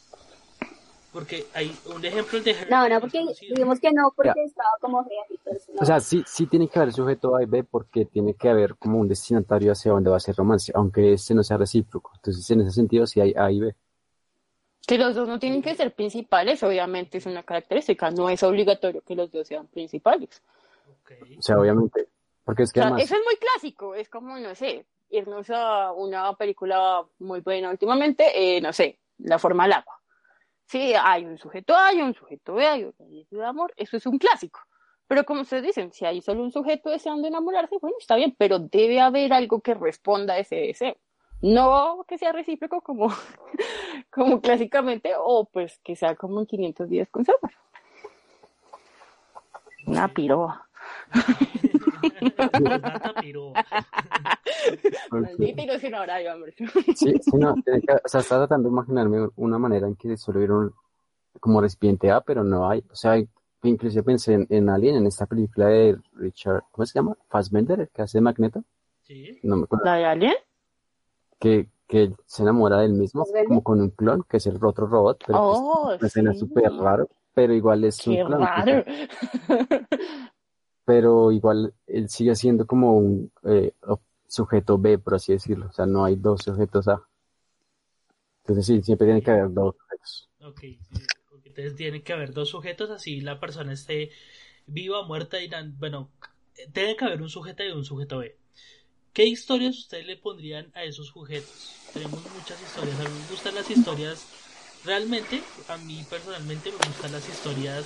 Porque hay un ejemplo de No, no, porque digamos que no, porque Ya. estaba como fea y todo eso, no. O sea, sí, sí tiene que haber sujeto A y B porque tiene que haber como un destinatario hacia donde va a ser romance, aunque este no sea recíproco. Entonces, en ese sentido, sí hay A y B. Que los dos no tienen que ser principales, obviamente es una característica, no es obligatorio que los dos sean principales. O sea, obviamente. Porque es O que sea, además, eso es muy clásico, es como, no sé, irnos a una película muy buena últimamente, eh, no sé, La forma del agua. Sí, hay un sujeto A, hay un sujeto B, hay un sujeto de amor, eso es un clásico. Pero como ustedes dicen, si hay solo un sujeto deseando enamorarse, bueno, está bien, pero debe haber algo que responda a ese deseo. No que sea recíproco como, como clásicamente, o pues que sea como en 500 días con Summer. Una piroa. Pero- no sin horario, hombre. Sí, sí, no, tiene que- o sea, estaba tratando de imaginarme una manera en que solo hubiera un, como recipiente A, pero no hay. O sea, hay- inclusive pensé en, en Alien, en esta película de Richard, ¿cómo se llama? Fassbender, el que hace de Magneto. Sí. No me acuerdo. ¿La de Alien? Que, se enamora del mismo, como con un clon, que es el otro robot, pero pues, Oh, una escena súper raro, pero igual es un Qué clon. raro. Pero igual él sigue siendo como un eh, sujeto B, por así decirlo. O sea, no hay dos sujetos A. Entonces sí, siempre tiene que haber dos sujetos. Ok, entonces tiene que haber dos sujetos así la persona esté viva, muerta y bueno, tiene que haber un sujeto y un sujeto B. ¿Qué historias ustedes le pondrían a esos sujetos? Tenemos muchas historias, a mí me gustan las historias, realmente, a mí personalmente me gustan las historias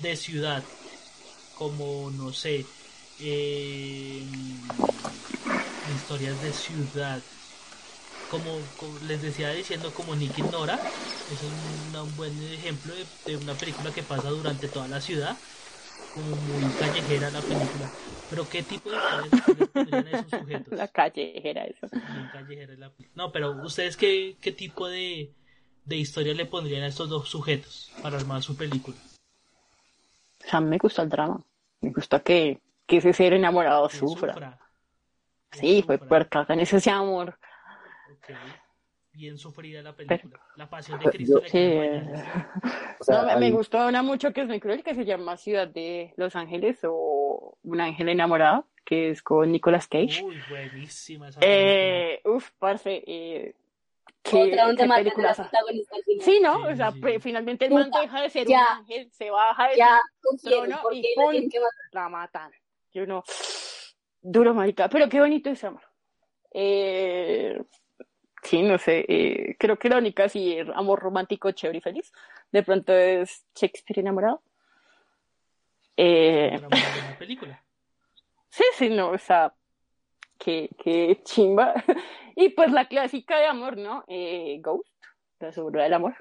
de ciudad, como, no sé, eh, historias de ciudad, como, como les decía diciendo como Nick y Nora es un buen ejemplo de, de una película que pasa durante toda la ciudad como muy callejera la película. Pero qué tipo de historias pondrían a esos sujetos La callejera, eso. Callejera la no pero ustedes qué, qué tipo de, de historia le pondrían a estos dos sujetos para armar su película O sea, me gusta el drama. Me gusta que, que ese ser enamorado Que sufra. sufra. Sí, fue puerca, en ese amor. Ok. Bien sufrida la película. La pasión de Cristo. Yo- Sí. O sea, No, me, me hay- gustó una mucho que es muy cruel, que se llama Ciudad de Los Ángeles o Un ángel enamorado, que es con Nicolas Cage. Uy, buenísima esa película. Eh, uf, parce, eh, qué, Otra donde matan a la peliculaza. protagonista al final. Sí, ¿no? Sí, o sea, sí, sí. finalmente el man deja de ser ya. un ángel, se baja Ya trono y que matar. la matan. Y uno, duro, marica, pero qué bonito ese amor. Eh, sí, no sé, eh, creo que la única sí, amor romántico, chévere y feliz, de pronto es Shakespeare enamorado. Eh, muy buena película. sí, sí, no, o sea, qué, qué chimba. Y pues la clásica de amor, ¿no? Eh, Ghost, la segura del amor.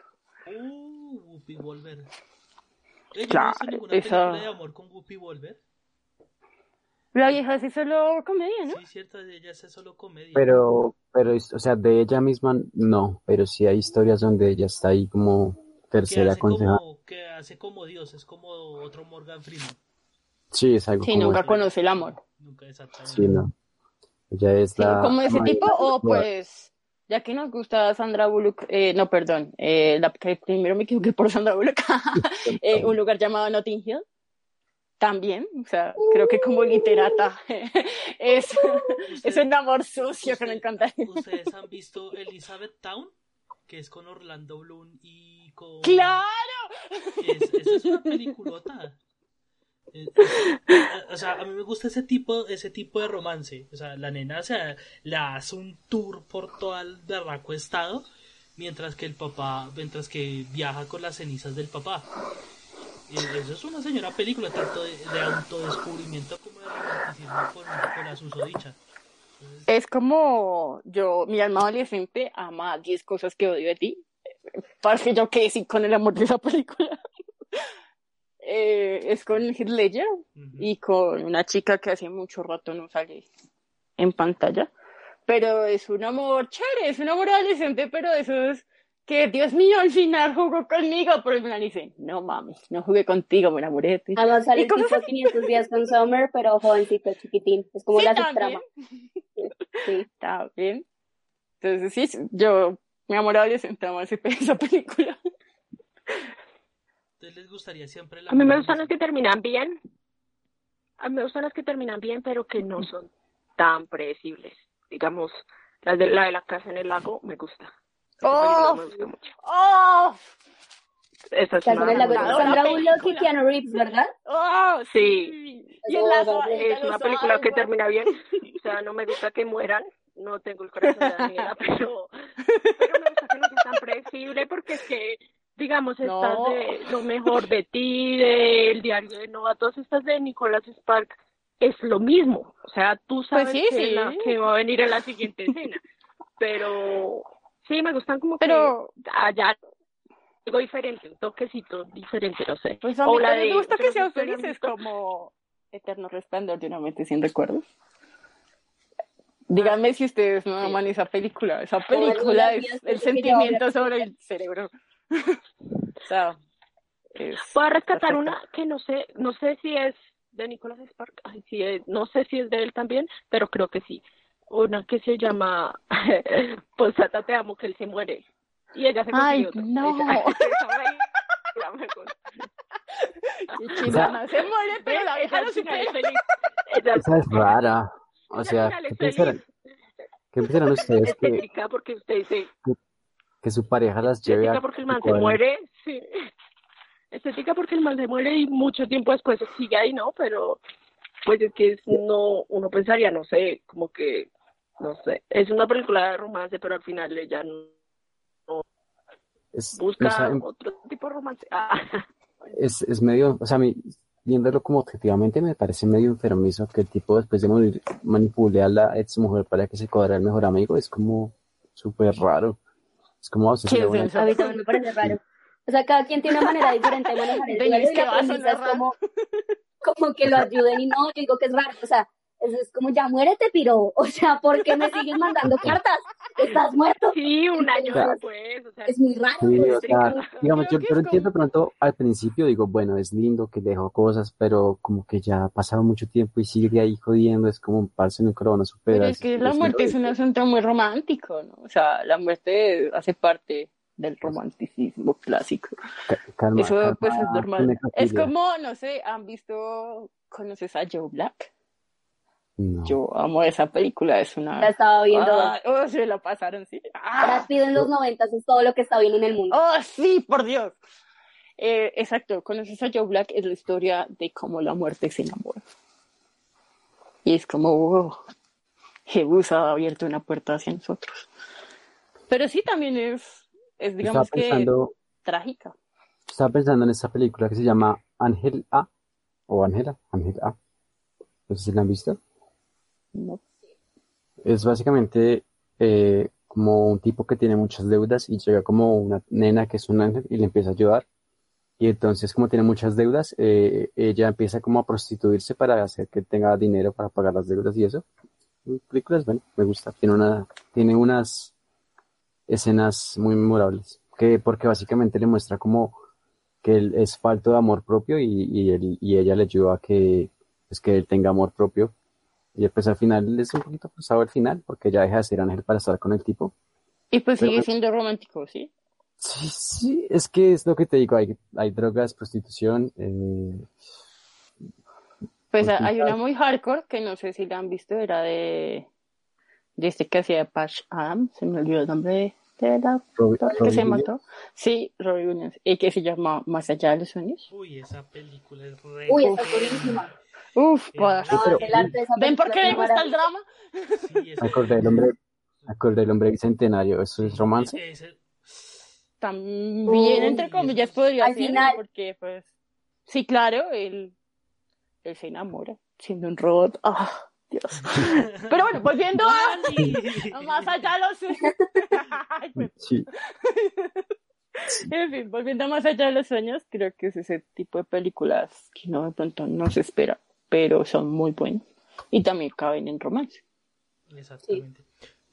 Uh, Whoopi Wolver. Eh, Claro, no ninguna esa- película de amor con Whoopi Wolver. La vieja sí solo comedia, ¿no? Sí, cierto, ella hace solo comedia. Pero, pero, o sea, de ella misma no, pero sí hay historias donde ella está ahí como tercera hace como, que hace como Dios, es como otro Morgan Freeman. Sí, es algo Sí, como nunca eso. conoce el amor. Nunca exactamente. Sí, no. Ella es Sí, la como ese tipo, o cultura. pues, ya que nos gusta Sandra Bullock, eh, no, perdón, eh, la que primero me equivoqué por Sandra Bullock, eh, un lugar llamado Notting Hill, también, o sea, creo que como literata es, es un amor sucio que me encanta. ¿Ustedes han visto Elizabeth Town? Que es con Orlando Bloom y con... ¡Claro! Es, esa es una peliculota. Eh, eh, O sea, a mí me gusta ese tipo, ese tipo de romance. O sea, la nena o sea, la hace un tour por todo el berraco estado, mientras que el papá, mientras que viaja con las cenizas del papá. Y eso es una señora película, tanto de, de autodescubrimiento como de romanticismo con, con la susodicha. Es como yo, mi alma adolescente ama 10 cosas que odio de ti. Parce, yo que sí con el amor de esa película. Eh, es con Heath Ledger Ujú. y con una chica que hace mucho rato no sale en pantalla. Pero es un amor chévere, es un amor adolescente, pero de esos que, Dios mío, al final jugó conmigo, pero al final dice, no mames, no jugué contigo, me enamoré de ti. Además sale ¿Y el cómo tipo 500 días con Summer, pero jovencito, chiquitín. Es como Sí, la subtrama. Sí. Está bien. Entonces, sí, yo, mi amor adolescente ama ese- esa película. ¿Ustedes les gustaría siempre la A mí me gustan las que terminan bien. A mí me gustan las que terminan bien, pero que no son tan predecibles. Digamos, la de la, de la casa en el lago me gusta. ¡Oh! me gusta mucho. ¡Oh! Esa es una Sandra la Bullock y. Keanu Reeves, ¿verdad? ¡Oh! Sí. Y en la Eso, Es una película que termina bien. O sea, no me gusta que mueran. No tengo el corazón de Daniela, pero, pero me gusta que no sea tan predecible porque es que, digamos, estas No. de Lo mejor de ti, del diario de Nova, todas estas de Nicholas Spark, es lo mismo. O sea, tú sabes Pues sí, que, sí. la- que va a venir en la siguiente escena. Pero sí, me gustan como Pero- que allá algo diferente, un toquecito diferente, no sé. Pues a mí de- me gusta que ¿ustedes sean felices, como Eterno Resplandor de una mente sin recuerdos. Díganme si ustedes no aman esa película. Esa película es el sentimiento sobre el cerebro. O sea, es Voy a rescatar perfecta. una que no sé, no sé si es de Nicholas Spark, ay, sí, es- no sé si es de él también, pero creo que sí. Una que se llama Pues Tata te amo, que él se muere. Y ella se Ay, otro. no. Y Chimana se muere, pero la vieja lo es supera. feliz. Ella- Esa es rara. O sea, ¿qué es pensarán, qué pensarán ustedes que, Estética porque usted dice, que su pareja las lleve estética a porque el man se muere, sí. Estética porque el man se muere y mucho tiempo después sigue ahí, ¿no? Pero pues es que es- no, uno pensaría, no sé, como que, no sé, es una película de romance, pero al final ella no Es, busca otro tipo de romance. Ah, es, es medio, o sea, a mí, viéndolo como objetivamente, me parece medio enfermizo que el tipo después de morir manipule a la ex mujer para que se cuadre el mejor amigo. Es como súper raro. Es como, o sea, ¿Qué sería es buena- eso? A mí también me parece raro. O sea, cada quien tiene una manera diferente de manejar el duelo y ¿qué la premisa es como, como que lo ayuden y no, yo digo que es raro. O sea, es, es como ya muérete, piro. O sea, ¿por qué me sigues mandando cartas? ¿Estás muerto? Sí, un año O sea, después. O sea, Es muy raro. Sí, pues, o sea, digamos, yo, es entiendo de pronto al principio, digo, bueno, es lindo que dejó cosas, pero como que ya ha pasado mucho tiempo y sigue ahí jodiendo, es como un parce nunca lo van a superar. Pero es que la muerte es un asunto muy romántico, ¿no? O sea, la muerte hace parte del romanticismo clásico. Ca- Calma, Eso calma, pues es normal. Es como, no sé, ¿han visto, conoces a Joe Black? No. Yo amo esa película, es una... La estaba viendo. Ah, oh, se la pasaron, sí. Ah, Brad en los noventas es todo lo que está bien en el mundo. oh, sí, por Dios. Eh, exacto, conoces a Joe Black, es la historia de cómo la muerte se enamora. Y es como, wow, Jesús ha abierto una puerta hacia nosotros. Pero sí, también es, es Estaba digamos que, pensando, trágica. estaba pensando en esta película que se llama Ángel A, o Ángela, Ángel A. No sé si la han visto. Es básicamente eh, como un tipo que tiene muchas deudas y llega como una nena que es un ángel y le empieza a ayudar. Y entonces, como tiene muchas deudas, eh, ella empieza como a prostituirse para hacer que tenga dinero para pagar las deudas y eso. La película es buena, me gusta. Tiene una, tiene unas escenas muy memorables. Que, porque básicamente le muestra como que él es falto de amor propio y, y, él, y ella le ayuda a que, pues, que él tenga amor propio. Y pues al final es un poquito forzado al final, porque ella deja de ser ángel para estar con el tipo. Y pues Pero- sigue siendo romántico, ¿sí? Sí, sí, es que es lo que te digo, hay, hay drogas, prostitución, eh, Pues hay una muy hardcore que no sé si la han visto, era de, de este que hacía Patch Adams, se me olvidó el nombre de, de la Robbie- que Robbie se Williams. mató. Sí, Robbie Williams, y que se llama Más allá de los sueños. Uy, esa película es re. Uy, esa es buenísima. Uf, Sí, pero- esa ¿Ven por qué es le gusta el drama? Sí, Me acordé del hombre, me acordé del hombre bicentenario, ¿eso es romance? También, Uy, entre comillas, podría ser, final- porque pues, sí, claro, él, él se enamora siendo un robot. Ah, Dios. Pero bueno, volviendo a, más allá de los sueños. Ay, pues, Sí, En fin, volviendo a más allá de los sueños, creo que es ese tipo de películas que no de pronto no se espera, pero son muy buenas. Y también caben en romance. Exactamente.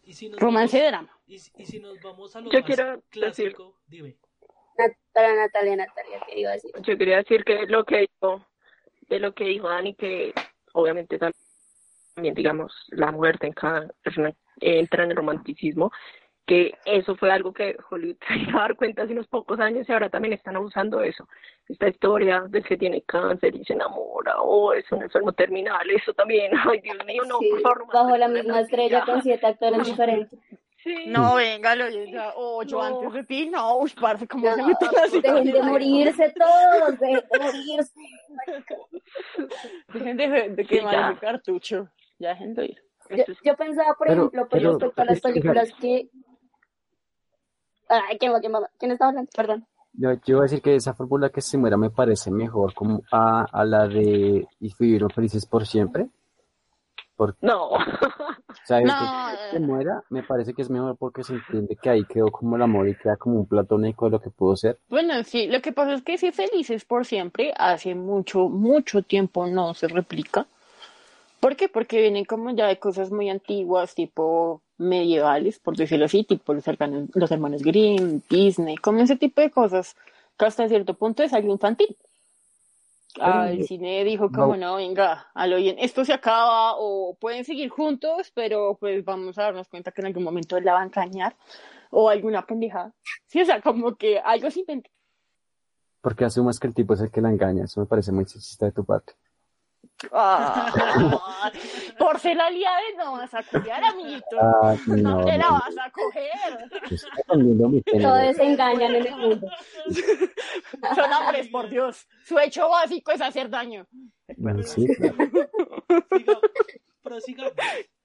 Y si nos Romance vamos- y drama. y, y si nos vamos a lo Yo más quiero decir- clásico, dime. Natalia, Natalia, Natalia, ¿qué iba a decir? Yo quería decir que lo que dijo, de lo que dijo Dani, que obviamente también, digamos, la muerte en cada persona entra en el romanticismo, que eso fue algo que Hollywood se iba a dar cuenta hace unos pocos años y ahora también están abusando de eso. Esta historia del que tiene cáncer y se enamora, o es un enfermo terminal, eso también, ay Dios mío, no, Sí, por favor. no bajo la misma estrella con siete actores diferentes. Sí. No, venga, lo ya, o yo No. antes de ti, no, uy, parce, ¿cómo No, se meten así? dejen de morirse todos, dejen de morirse. Dejen de, de quemar ese cartucho. Ya dejen de ir. Yo, pensaba, por Pero- ejemplo, pues, pero- respecto a las películas que... Ay, ¿quién va, quién va? ¿Quién está hablando? Perdón. yo, yo iba a decir que esa fórmula que se muera me parece mejor como a, a la de y vivieron felices por siempre. Porque, No. o sea, No, que se muera me parece que es mejor porque se entiende que ahí quedó como el amor y queda como un platónico de lo que pudo ser. Bueno, sí, lo que pasa es que si felices por siempre, hace mucho, mucho tiempo no se replica. ¿Por qué? Porque vienen como ya de cosas muy antiguas, tipo medievales, por decirlo así, tipo los hermanos, los hermanos Grimm, Disney, como ese tipo de cosas, que hasta cierto punto es algo infantil. Al cine dijo como no, venga, a lo bien, esto se acaba o pueden seguir juntos, pero pues vamos a darnos cuenta que en algún momento la van a engañar o alguna pendejada. Sí, o sea, como que algo se inventó. Porque asumas que el tipo es el que la engaña. Eso me parece muy sexista de tu parte. Ah, por ser aliada no vas a cuidar, amiguito. Ah, No no, te la vas a coger. Todos se engañan en el mundo. Son hombres, por Dios. Su hecho básico es hacer daño. Bueno, sí, claro.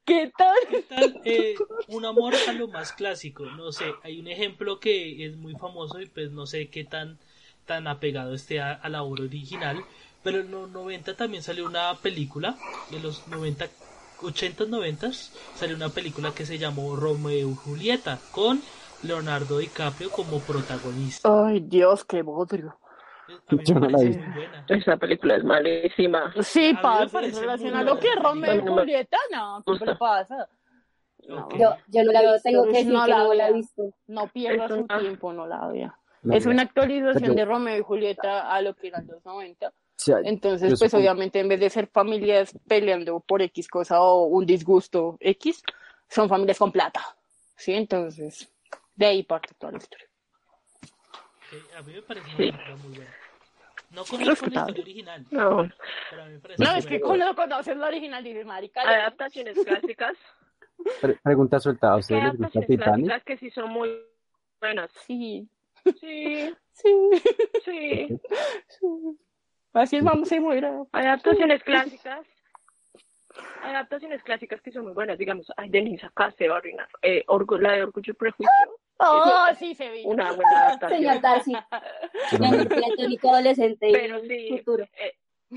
¿Qué tal? ¿Qué tal? Eh, un amor a lo más clásico. No sé, hay un ejemplo que es muy famoso y pues no sé qué tan, tan apegado esté a, a la obra original. Pero en los 90 también salió una película, de los 90, 80, 90 salió una película que se llamó Romeo y Julieta con Leonardo DiCaprio como protagonista. Ay, Dios, qué bodrio. A mí Yo no la vi. Esa película es malísima. Sí, A mí me parce, parece relaciona muy lo que. Romeo y Julieta, no, ¿qué le pasa? No, Ok. Yo, yo no la veo, tengo que decir no que la no la he visto. no pierda Eso su tiempo, no la vea. No, es una actualización Pero- de Romeo y Julieta a lo que eran los 90. Sí, Entonces, pues supongo- obviamente en vez de ser familias peleando por X cosa o un disgusto X, son familias con plata. ¿Sí? Entonces, de ahí parte toda la historia. A mí me parece una Sí. película muy buena. No conozco la historia original, No. pero a mí me parece No, es que cuando conoces la original dices, marica, ya". Adaptaciones clásicas. Pre- pregunta suelta, ¿a ¿Qué ustedes les gusta adaptaciones Titanic? clásicas que sí son muy buenas? Sí, Sí, sí, sí. sí. Así es, vamos a ir muy grave. Adaptaciones clásicas. Adaptaciones clásicas que son muy buenas, digamos, ay, Denise acá se va a arruinar. Eh, la de Orgullo y Prejuicio, Oh, sí, se ve. una buena adaptación. Señor Darcy, mi amor platónico adolescente Pero y sí, futuro. eh,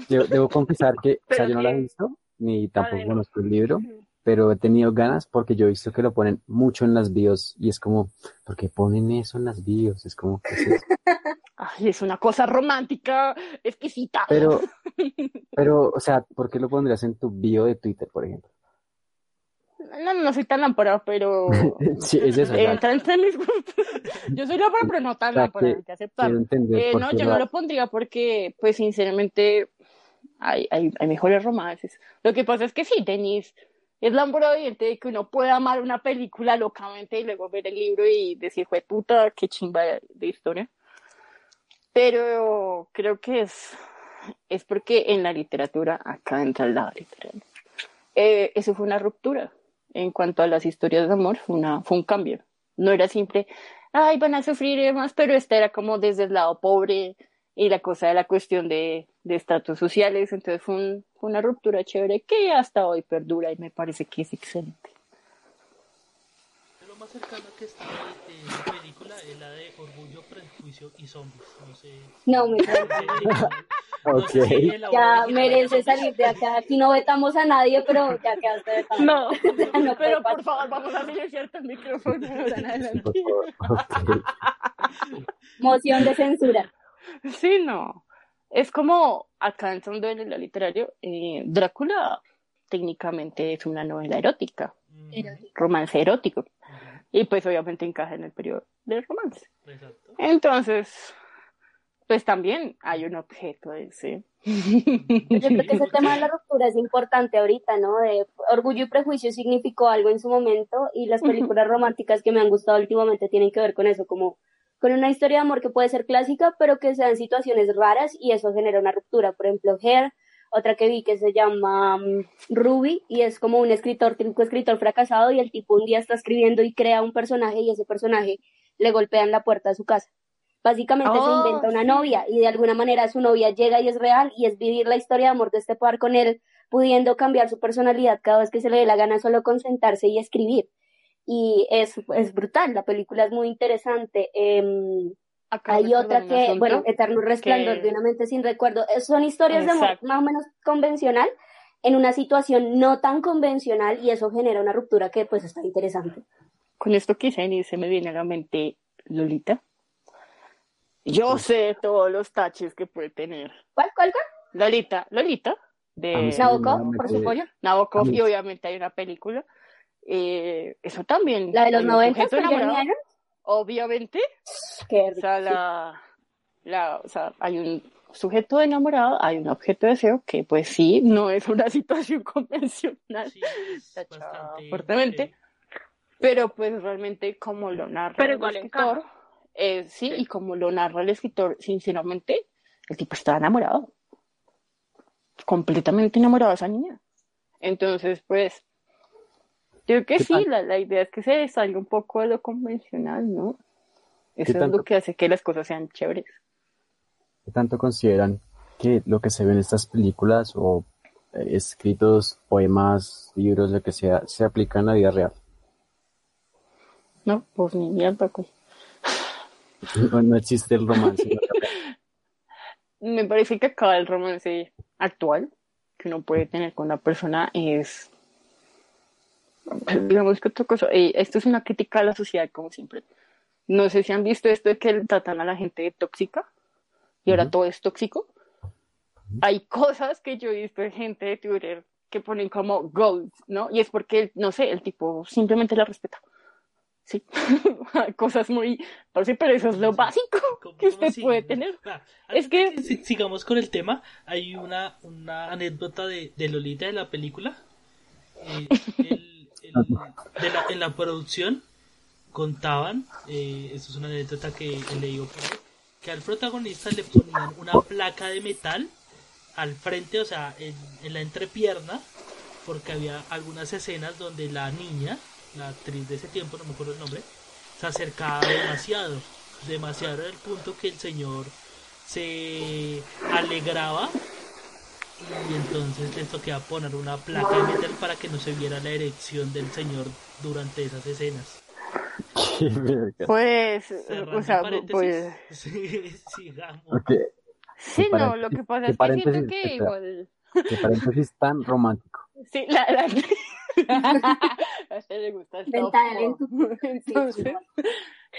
Debo, debo confesar que, o sea, yo no la he visto, ni tampoco Adela. conozco el libro, pero he tenido ganas porque yo he visto que lo ponen mucho en las bios y es como, ¿por qué ponen eso en las bios? Es como, ¿qué es eso? Ay, es una cosa romántica, exquisita. Pero, pero, o sea, ¿por qué lo pondrías en tu bio de Twitter, por ejemplo? No, no soy tan lámpara, pero Sí, es eso, entre mis gustos. Yo soy lámpara, pero no tan lámpara, que- hay que aceptarlo. Eh, no, yo no lo pondría porque, pues, sinceramente, hay, hay, hay mejores romances. Lo que pasa es que sí, Denise es evidente de que uno puede amar una película locamente y luego ver el libro y decir, fue puta, qué chimba de historia. Pero creo que es, es porque en la literatura, acá entra lado literario, eh, eso fue una ruptura. En cuanto a las historias de amor, fue, una, fue un cambio. No era simple, ay, van a sufrir y demás, pero esta era como desde el lado pobre y la cosa de la cuestión de de estratos sociales. Entonces fue, un- fue una ruptura chévere que hasta hoy perdura y me parece que es excelente. Lo más cercano que está esa película es la de Orgullo, Prejuicio y Zombies. No sé. No, me No sé si el ya merece salir de acá. Aquí no vetamos a nadie, pero ya quedaste vetado. No. no Pero por favor, vamos a silenciar el micrófono. más adelante. Por favor. Ok. Moción de censura. Sí, no. Es como acá entrando en el literario, eh, Drácula técnicamente es una novela erótica, Mm, romance erótico. Y pues obviamente encaja en el periodo del romance. Exacto. Entonces, pues también hay un objeto de ese. Yo creo que ese tema de la ruptura es importante ahorita, ¿no? De Orgullo y Prejuicio significó algo en su momento y las películas románticas que me han gustado últimamente tienen que ver con eso, como con una historia de amor que puede ser clásica, pero que sean situaciones raras y eso genera una ruptura. Por ejemplo, Hair, otra que vi que se llama mm, Ruby y es como un escritor, típico escritor fracasado y el tipo un día está escribiendo y crea un personaje y ese personaje le golpea en la puerta de su casa. Básicamente se inventa una sí. novia y de alguna manera su novia llega y es real y es vivir la historia de amor de este par con él, pudiendo cambiar su personalidad cada vez que se le dé la gana solo con sentarse y escribir. Y es, es brutal, la película es muy interesante. Em, Acá hay otra que, asunto bueno, Eterno Resplandor que- de una mente sin recuerdo. Son historias de amor más o menos convencional en una situación no tan convencional y eso genera una ruptura que pues está interesante. Con esto que dicen y se me viene a la mente Lolita. Yo sé todos los taches que puede tener. ¿Cuál, cuál, cuál? Lolita, Lolita, de sí, Nabokov, por su quedé- pollo. Nabokov, a mí y obviamente hay una película. Eh, eso también. La de los hay un 90, sujeto con Jeremy enamorado, Irons. Obviamente. Qué O sea, rico. la, la, o sea, hay un sujeto enamorado, hay un objeto de deseo que, pues sí, no es una situación convencional, Sí, fuertemente. pero pues realmente como lo narra Pero el escritor, eh, sí, y como lo narra el escritor, sinceramente, el tipo está enamorado, completamente enamorado de esa niña. Entonces, pues, yo creo que ¿Qué sí, la, la idea es que se salga un poco de lo convencional, ¿no? Eso es lo que hace que las cosas sean chéveres. ¿Qué tanto consideran que lo que se ve en estas películas o eh, escritos, poemas, libros, lo que sea, se aplica en la vida real? No, pues ni mierda, pues. No, no existe el romance. Me parece que acá el romance actual que uno puede tener con una persona es, digamos que otra cosa, eh, esto es una crítica a la sociedad como siempre. No sé si han visto esto de que tratan a la gente de tóxica y ahora Ujú. todo es tóxico. Hay cosas que yo he visto de gente de Twitter que que ponen como goals, ¿no? Y es porque, no sé, el tipo simplemente la respeta. Sí, cosas muy, pero eso es lo básico ¿Cómo- que usted puede tener. Ah, Es que- si- sigamos con el tema, hay una, una anécdota de, de Lolita de la película. Eh, el- de la- en la producción contaban, eh, esto es una anécdota que por ahí, que al protagonista le ponían una placa de metal al frente, o sea, en, en la entrepierna, porque había algunas escenas donde la niña, la actriz de ese tiempo, no me acuerdo el nombre, se acercaba demasiado, demasiado al punto que el señor se alegraba y entonces les tocaba poner una placa de metal para que no se viera la erección del señor durante esas escenas. Pues, Cerrando o sea, pues, sí, sigamos. Ok, sí, no, lo que pasa es que siento que espera. igual, qué paréntesis tan romántico. sí, la, la... a usted le gusta el Ventana en topo. Entonces,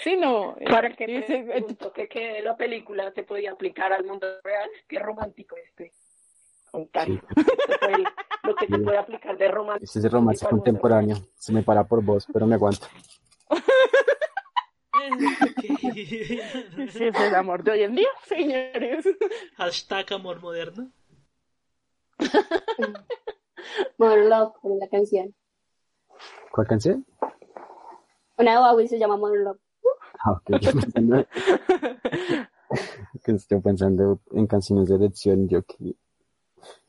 sí, no, eh, Para que dice- punto que quede la película se podía aplicar al mundo real. Qué romántico este. Ontario. Eso fue el- lo que se puede aplicar de romántico. Ese es el romance contemporáneo. Se me para por vos, pero me aguanto. sí, es el amor de hoy en día, señores. Hashtag amor moderno. Modern Love, como la canción. ¿Cuál canción? Una de Huawei se llama Modern Love. Ah, ok. Estoy pensando en canciones de elección. Yo que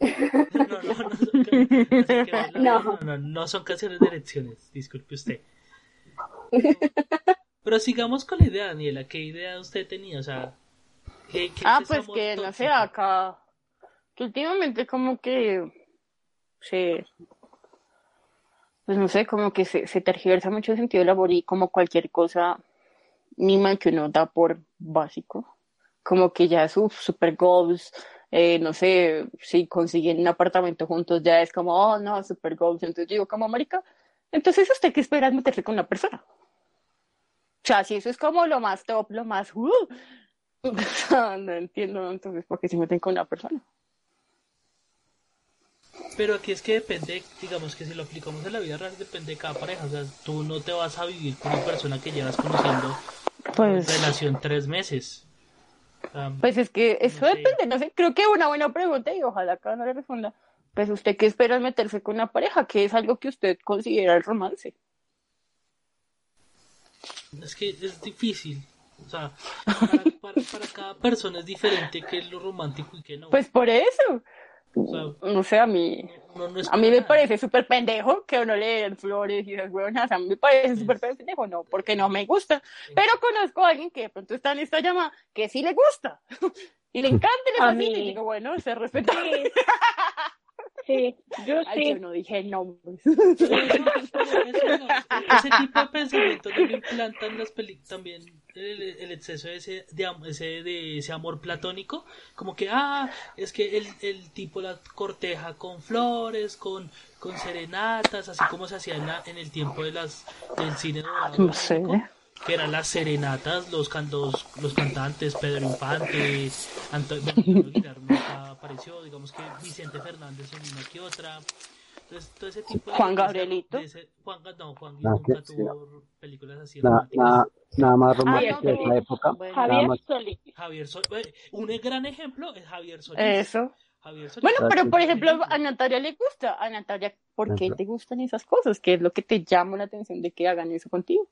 No, no, no, no, son can- así que baila- No. no, no, no son canciones de elecciones, disculpe usted. Pero sigamos con la idea, Daniela. ¿Qué idea usted tenía? O sea, ¿qué, qué Ah, pues que no sé, acá, que últimamente como que se, pues no sé, como que se, se tergiversa mucho el sentido del amor y como cualquier cosa mínima que uno da por básico, como que ya es super goals, eh, no sé, si consiguen un apartamento juntos ya es como, oh no, super goals, entonces yo digo como marica, entonces usted qué espera es meterse con la persona. O sea, si eso es como lo más top, lo más, uh, no entiendo entonces por qué se meten con una persona. Pero aquí es que depende, digamos que si lo aplicamos en la vida real, depende de cada pareja. O sea, tú no te vas a vivir con una persona que llevas conociendo Pues- relación tres meses. Pues es que eso No sé. depende, no sé, creo que una buena pregunta y ojalá acá no le responda. Pues usted qué espera al meterse con una pareja, que es algo que usted considera el romance. es que es difícil. O sea, para, para- para cada persona es diferente qué es lo romántico y qué no. Pues por eso, O sea, no sé, a mí, uno no es a mí me parece súper pendejo que uno le den flores y esas huevonas, a mí me parece súper pendejo, no, porque no me gusta. Pero conozco a alguien que de pronto está en esta llamada que sí le gusta y le encanta y le A fascina y digo, bueno, se respeta. Sí, yo Ay, sí. yo no dije nombres. Digamos, ese tipo de pensamiento no lo implantan las películas también el, el exceso de ese, de, ese, de ese amor platónico como que ah es que el, el tipo la corteja con flores con, con serenatas así como se hacía en, la- en el tiempo de las del cine dorado No sé. que eran las serenatas los cantos los cantantes Pedro Infante Antonio Aguilar nunca apareció digamos que Vicente Fernández en una que otra entonces todo ese tipo de Juan de- Gabrielito. de ese- Juan, no, Juan nunca que sí. tuvo películas así nada, románticas. nada, nada más Ah, romántico no, de esa época. bueno. Javier más. Solís. Javier Sol- eh, un gran ejemplo es Javier Solís. Eso. Javier Solís. Bueno, pero por ejemplo, a Natalia le gusta. A Natalia, ¿por qué te gustan esas cosas? ¿Qué es lo que te llama la atención de que hagan eso contigo?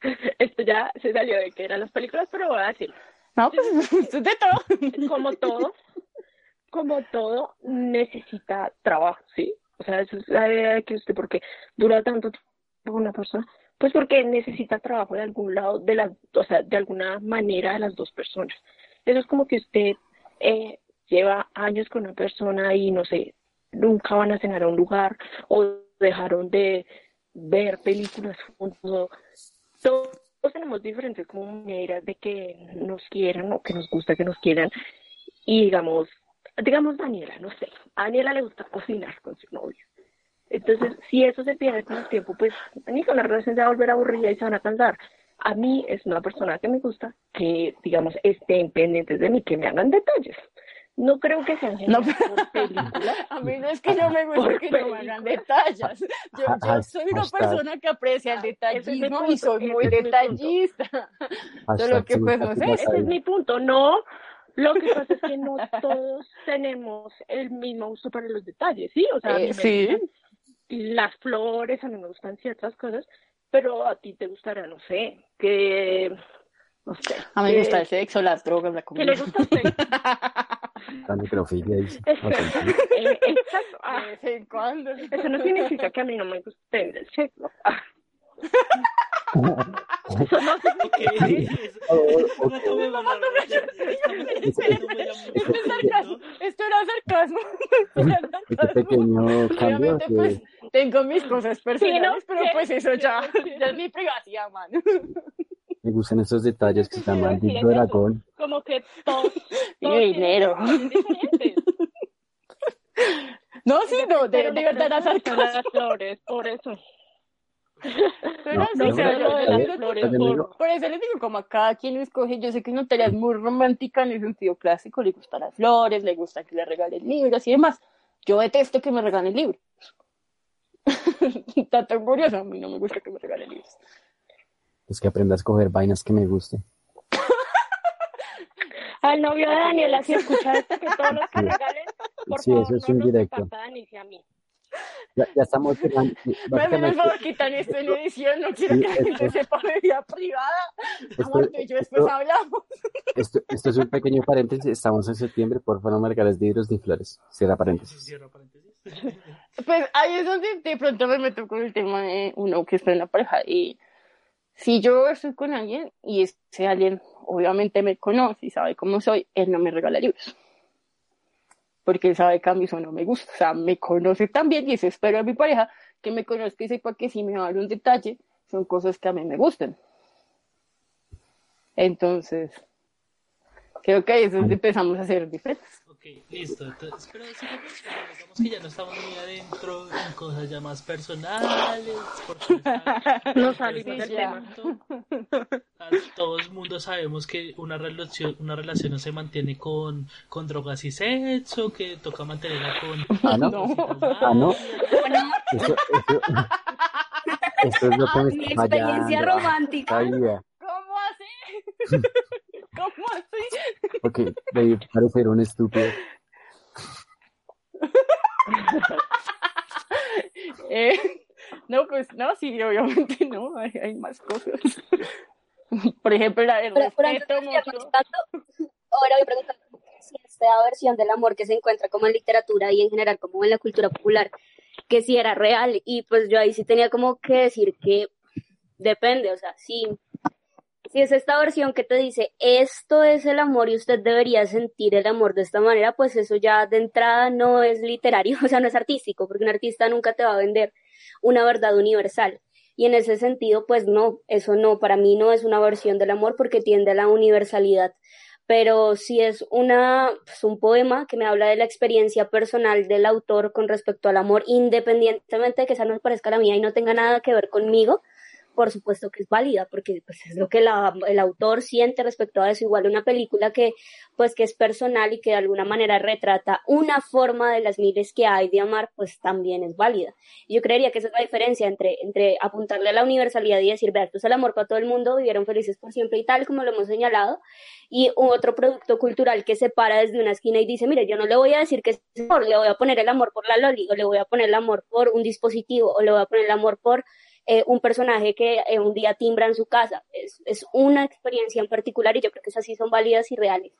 Esto ya se salió de que eran las películas, pero voy a decir, No, pues es de todo. como todo, como todo necesita trabajo, ¿sí? O sea, eso es la idea de que usted, porque dura tanto tiempo una persona, pues porque necesita trabajo de algún lado, de las, o sea, de alguna manera de las dos personas. Eso es como que usted eh, lleva años con una persona y no sé, nunca van a cenar a un lugar o dejaron de ver películas juntos. Todos tenemos diferentes como maneras de que nos quieran o que nos gusta que nos quieran. Y digamos, digamos Daniela, no sé, a Daniela le gusta cocinar con su novio. Entonces, si eso se pierde con el tiempo, pues ni con la relación se va a volver aburrida y se van a cansar. A mí es una persona que me gusta que, digamos, estén pendientes de mí, que me hagan detalles. no creo que sean No, geniales por película. A mí no es que no me guste Por que no me hagan detalles. Yo, soy una persona que aprecia el detallismo punto, y soy muy detallista. Solo que pues no sé, Ese es mi punto, no. Lo que pasa es que no todos tenemos el mismo gusto para los detalles, ¿sí? O sea, a mí Eh, me sí. gustan las flores, a mí me gustan ciertas cosas, pero a ti te gustará, no sé, que, no sé. A mí me gusta el sexo, las drogas, la Que comida. le gusta a usted. La necrofilia. Eso. Eh, exacto. Ah, De vez en cuando. eso no significa que a mí no me guste el sexo. Ah, eso no Oh, Retomemos la Esto era sarcasmo. Este pequeño cambio Obviamente, pues, tengo mis cosas personales, pero ¿Qué? pues eso ya, ya es mi privacidad, man. me gustan esos detalles que se llaman Sí, Big es eso. Dragón. como que todos tienen dinero. No, sí, no, de, verdad era sarcasmo. las flores, por eso. Pero No, no, sea, no, no, flores, por eso les digo, como a cada quien escoge, yo sé que una tarea es muy romántica en el sentido clásico, le gustan las flores, le gusta que le regalen libros y demás. Yo detesto que me regalen libros. Está tan curioso, a mí no me gusta que me regalen libros. Es que aprenda a escoger vainas que me gusten. Al novio de Daniela, si escucha esto, que todos los que regalen, por Sí, favor, eso es no un nos directo. a Dani y a mí. Ya, ya estamos llegando. Me hacen el Básicamente, favor, quitan esto en edición, no quiero Sí, que la gente sepa mi vida privada. esto, Amor, tú y yo después esto- hablamos. esto, esto es un pequeño paréntesis. Estamos en septiembre, por favor, no me regales libros ni flores. Cierra paréntesis. Cierro paréntesis. Pues ahí es donde de pronto me meto con el tema de uno que está en la pareja. Y si yo estoy con alguien y ese alguien obviamente me conoce y sabe cómo soy, él no me regala libros. Porque él sabe que a mí eso no me gusta. O sea, me conoce también y eso espero de mi pareja que me conozca y sepa que si me va a dar un detalle, son cosas que a mí me gustan. Entonces, creo que ahí es donde empezamos a ser diferentes. Ok, listo. Entonces, pero sigamos, digamos que ya no estamos muy adentro en cosas ya más personales. Porque No salimos del ya. tema. Todo el mundo sabemos que una relación, una relación no se mantiene con, con drogas y sexo, que toca mantenerla con Ah, ¿no? Ah, ¿no? Eso, eso, eso es lo que me Mi está experiencia fallando. romántica. ¿Cómo así? ¿Cómo así? porque debí parecer un estúpido. Eh, no, pues no, sí, obviamente no, hay, hay más cosas. Por ejemplo, la antes respeto ahora voy preguntando si esta versión del amor que se encuentra como en literatura y en general como en la cultura popular, que si era real y pues yo ahí sí tenía como que decir que depende, o sea, si, si es esta versión que te dice esto es el amor y usted debería sentir el amor de esta manera, pues eso ya de entrada no es literario, o sea, no es artístico, porque un artista nunca te va a vender una verdad universal. Y en ese sentido, pues no, eso no, para mí no es una versión del amor porque tiende a la universalidad. Pero si es una, pues un poema que me habla de la experiencia personal del autor con respecto al amor, independientemente de que esa no parezca la mía y no tenga nada que ver conmigo, por supuesto que es válida, porque pues, es lo que la, el autor siente respecto a eso. Igual una película que, pues, que es personal y que de alguna manera retrata una forma de las miles que hay de amar, pues también es válida. Yo creería que esa es la diferencia entre, entre apuntarle a la universalidad y decir, vea, esto es el amor para todo el mundo, vivieron felices por siempre y tal, como lo hemos señalado, y otro producto cultural que se para desde una esquina y dice, mire, yo no le voy a decir que es amor, le voy a poner el amor por la loli, o le voy a poner el amor por un dispositivo, o le voy a poner el amor por eh, un personaje que eh, un día timbra en su casa. Es, es una experiencia en particular y yo creo que esas sí son válidas y reales.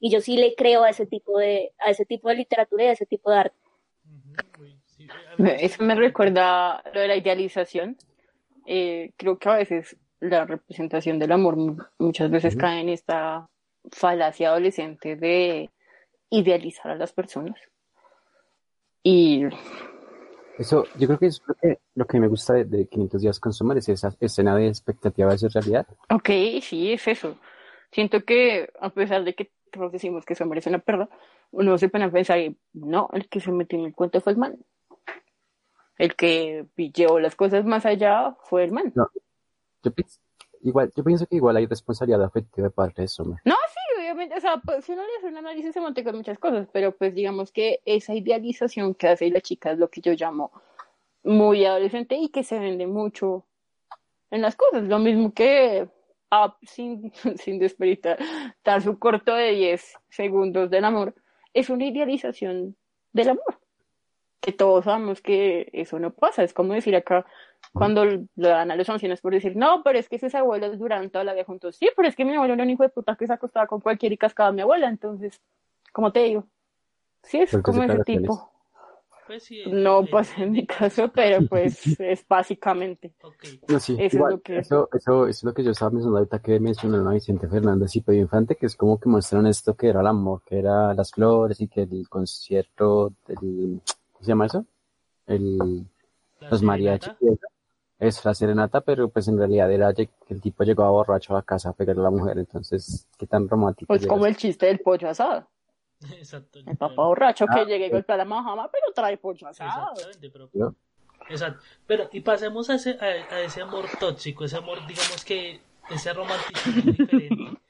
Y yo sí le creo a ese tipo de, a ese tipo de literatura y a ese tipo de arte. Eso me recuerda lo de la idealización. Eh, creo que a veces la representación del amor mu- muchas veces cae en esta falacia adolescente de idealizar a las personas. Y Eso, yo creo que es lo que, lo que me gusta de, de 500 días con Summer, es esa escena de expectativa versus realidad. Ok, sí, es eso. Siento que a pesar de que todos decimos que se merece una perra, uno se pone a pensar, y, no, el que se metió en el cuento fue el man. El que llevó las cosas más allá fue el man. Yo, pienso- igual, yo pienso que igual hay responsabilidad afectiva de parte de Summer. No, obviamente, o sea, pues, si uno le hace un análisis semántico de muchas cosas, pero pues digamos que esa idealización que hace la chica es lo que yo llamo muy adolescente y que se vende mucho en las cosas. Lo mismo que ah, sin, sin desperitar su corto de 10 segundos del amor, es una idealización del amor. Que todos sabemos que eso no pasa. Es como decir acá, cuando le dan a los ancianos por decir, no, pero es que sus abuelos duraron toda la vida juntos. Sí, pero es que mi abuelo era un hijo de puta que se acostaba con cualquier y cascaba a mi abuela. Entonces, como te digo, sí es como ese tipo. Pues sí, No eh, pasa en mi caso, pero pues es básicamente. No, sí, Eso es lo que- eso, eso, eso es lo que yo estaba mencionando ahorita que mencionaron a Vicente Fernández y Pedro Infante, que es como que muestran esto que era el amor, que era las flores y que el concierto del, ¿cómo se llama eso? El, los mariachis. Es la serenata, pero pues en realidad era que el tipo llegaba borracho a la casa a pegarle a la mujer, entonces, qué tan romántico Pues como el chiste del pollo asado. Exacto. El papá borracho que Ah, llegue y golpea a la majama, pero trae pollo asado. Exactamente, pero ¿no? Exacto. Pero, y pasemos a ese, a, a ese amor tóxico, ese amor, digamos que, ese romanticismo diferente.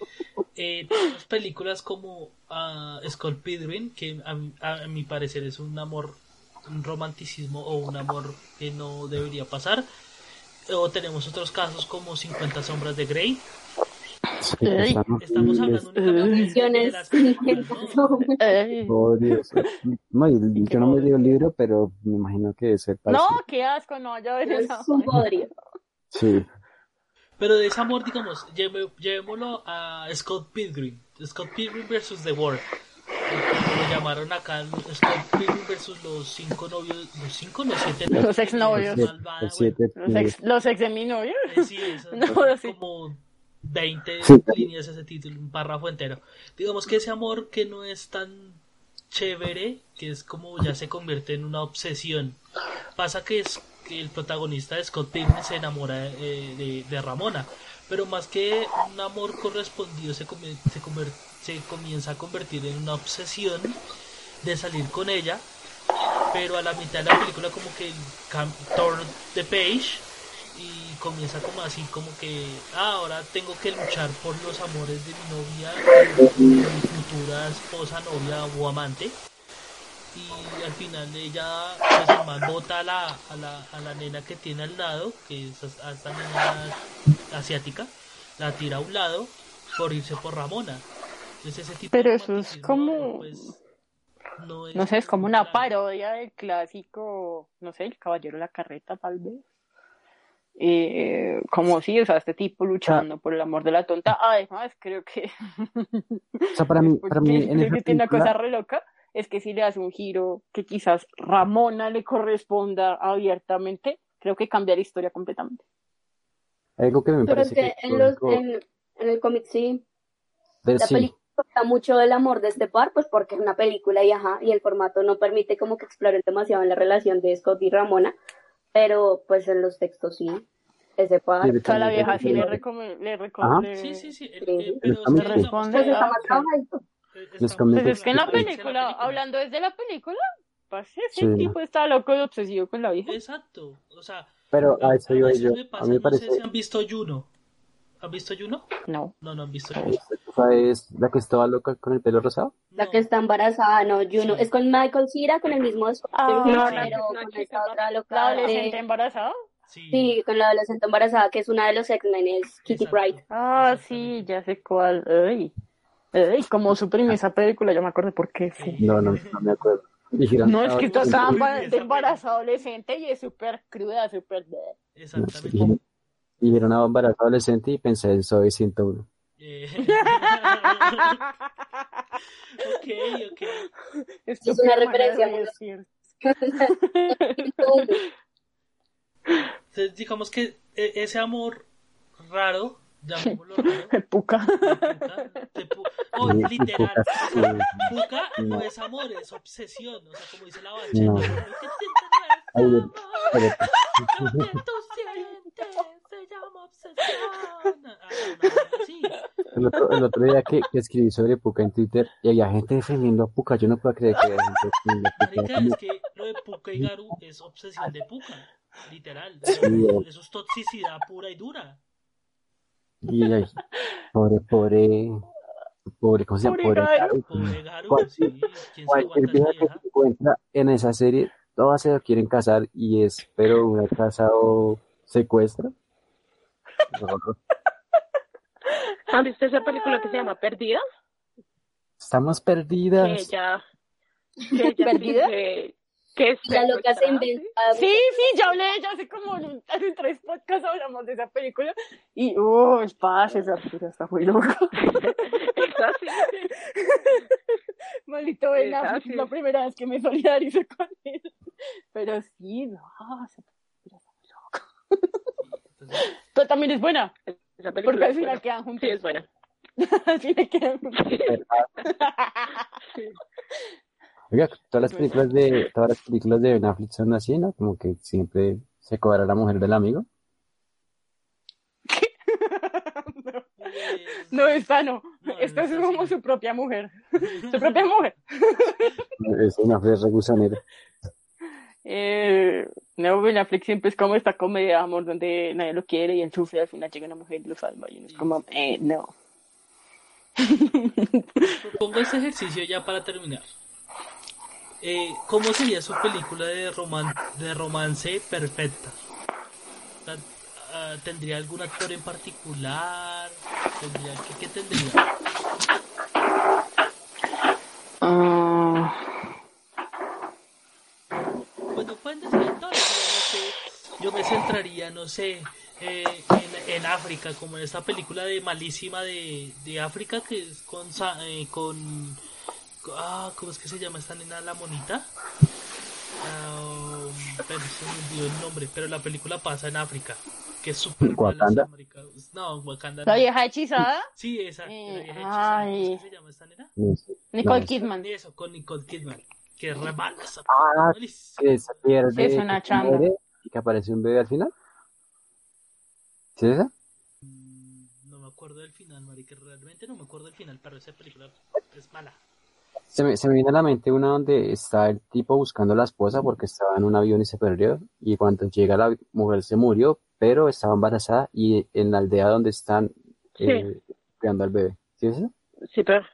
Eh, tenemos películas como ah, Scott Pilgrim, que a, mi- a mi parecer es un amor, un romanticismo o un amor que no debería pasar. O tenemos otros casos como 50 sombras de Grey. Sí, estamos- Estamos hablando de- las. Oh, Dios. No, yo no me dio el libro, pero me imagino que es el No, qué asco, no, ya ves Es un bodrio. Sí, Pero de ese amor, digamos, lleve- llevémoslo a Scott Pilgrim. Scott Pilgrim versus The World. Llamaron acá, Scott Pilgrim versus los cinco novios, los cinco, los siete novios. Los Malvada, el siete, Los ex, los ex de mi novio. bueno, eh, sí, eso, No, sí. como 20 Sí. líneas ese título, un párrafo entero. Digamos que ese amor que no es tan chévere, que es como ya se convierte en una obsesión. Pasa que es que el protagonista de Scott Pilgrim se enamora eh, de, de Ramona, pero más que un amor correspondido se, come- se, conver- se comienza a convertir en una obsesión de salir con ella, pero a la mitad de la película como que turn the page y comienza como así como que ah, ahora tengo que luchar por los amores de mi novia, de mi futura esposa, novia o amante y al final ella pues el man bota a la, a la, a la nena que tiene al lado, que es a esta nena asiática, la tira a un lado por irse por Ramona. Tipo Pero de eso es como- pues, no, No sé, es como una claro. parodia del clásico, no sé, el caballero de la carreta, tal vez. Eh, como si, o sea, este tipo luchando por el amor de la tonta. Además, creo que. O sea, para mí, para mí en creo que tiene una película, cosa re loca, es que si le hace un giro que quizás Ramona le corresponda abiertamente, creo que cambia la historia completamente. algo que me Pero es parece que que en, los, en, en el cómic sí, de- la sí, película habla mucho del amor de este par, pues porque es una película y ajá, y el formato no permite como que exploren demasiado en la relación de Scott y Ramona, pero pues en los textos sí, ese par. Sí, O sea, la vieja sí le recome- le recome- Sí, sí, sí, el- Sí. eh, pero digamos responde Pues que- está más trabajadito. Pues es que en la película, hablando desde la película, pues ese Sí. tipo está loco y obsesivo con la vieja. Exacto, o sea, pero a eso yo. pasa, A mí me no parece, sé si han visto Juno. ¿Han visto Juno? No. No, no han visto Juno. esa es la que estaba loca con el pelo rosado. La No. que está embarazada, no, Juno, Sí. es con Michael Cera, con el mismo Scott, Ah, pero no, con la que- la que está- otra La loca adolescente de- embarazada. Sí, Sí, con la adolescente embarazada, que es una de los X-Men, es Kitty. Pryde. Ah, sí, ya sé cuál. Ay. Ay, como suprimí esa película, ya me acuerdo por qué. Sí. No, no, no me acuerdo. Dijeron, No, es que "Ah, está emba- esa de embarazo adolescente y es súper cruda, súper... Exactamente. Dijeron, dijeron a embarazo adolescente y pensé en Soy 101. Eh, ok, ok. Es una referencia muy-. Entonces, digamos que eh, ese amor raro, llamémoslo raro, Puca. de puta, de pu- oh, Y- y literal, sea, puca no No. es amor, es obsesión, o sea, como dice la bachata, No. lo que sientes Ay, no obsesión. Ah, sí. El otro, el otro día que, que escribí sobre Puka en Twitter y había gente defendiendo a Puka. Yo no puedo creer que haya gente defendiendo a Puka. Marica, es que lo de Puka y Garu es obsesión de Puka, literal. Sí, Eso, eh. eso es toxicidad pura y dura. Y ay, pobre, pobre, pobre, ¿cómo se llama? Pobre Pobre Garu. Pobre Garu, Cual- sí. ¿Quién se Cualquier aguanta vieja esa que vieja? se encuentra en esa serie, todas se quieren casar y es, pero una casa o secuestra. ¿Han visto esa película que se llama Perdida? Estamos Que perdidas. ella, que ella ¿Perdida? que es La loca se. Sí, sí, ya hablé, ya hace como en, en tres podcasts hablamos de esa película. Y, oh, el pase, esa película está muy loca. Es así. Maldito es la primera vez que me solidarizo con él. Pero sí, no, esa película está muy loca. Pero también es buena, Esa película porque al final buena. quedan juntos. Sí, es buena. al final quedan juntos. Oiga, todas las películas de, todas las películas de Ben Affleck son así, ¿no? Como que siempre se cobra la mujer del amigo. pues, No, esta no. No, Esta no es como su propia mujer. Su propia mujer. Es es re gusanero. Eh, no, Ben Affleck siempre es como esta comedia de amor donde nadie lo quiere y él sufre, al final llega una mujer y lo salva. Y uno es como, eh, no. Propongo este ejercicio ya para terminar. Eh, ¿Cómo sería su película de, roman de romance perfecta? Ah, ¿Tendría algún actor en particular? ¿Tendría, ¿qué, qué tendría? Ah, Bueno, pueden decir no sé, yo me centraría, no sé, eh, en, en África, como en esta película de malísima de, de África que es con, Sa- eh, con, ah, ¿cómo es que se llama esta nena, la monita? Ah, pero se me olvidó el nombre, pero la película pasa en África, que es súper ¿Wakanda? No, Wakanda la no. vieja hechizada, Sí, esa, Eh, la vieja hechizada, ¿cómo es que se llama esta nena? No. Nicole No, Kidman. Eso, con Nicole Kidman, que es re mala esa Ah, que se pierde, Es una que se chamba. muere y que aparece un bebé al final. ¿Sí es esa? Mm, No me acuerdo del final, marica, realmente no me acuerdo del final, pero esa película es mala. Se me, se me viene a la mente una donde está el tipo buscando a la esposa porque estaba en un avión y se perdió. Y cuando llega la mujer se murió, pero estaba embarazada y en la aldea donde están eh, cuidando al bebé. ¿Sí es esa? Sí, pero,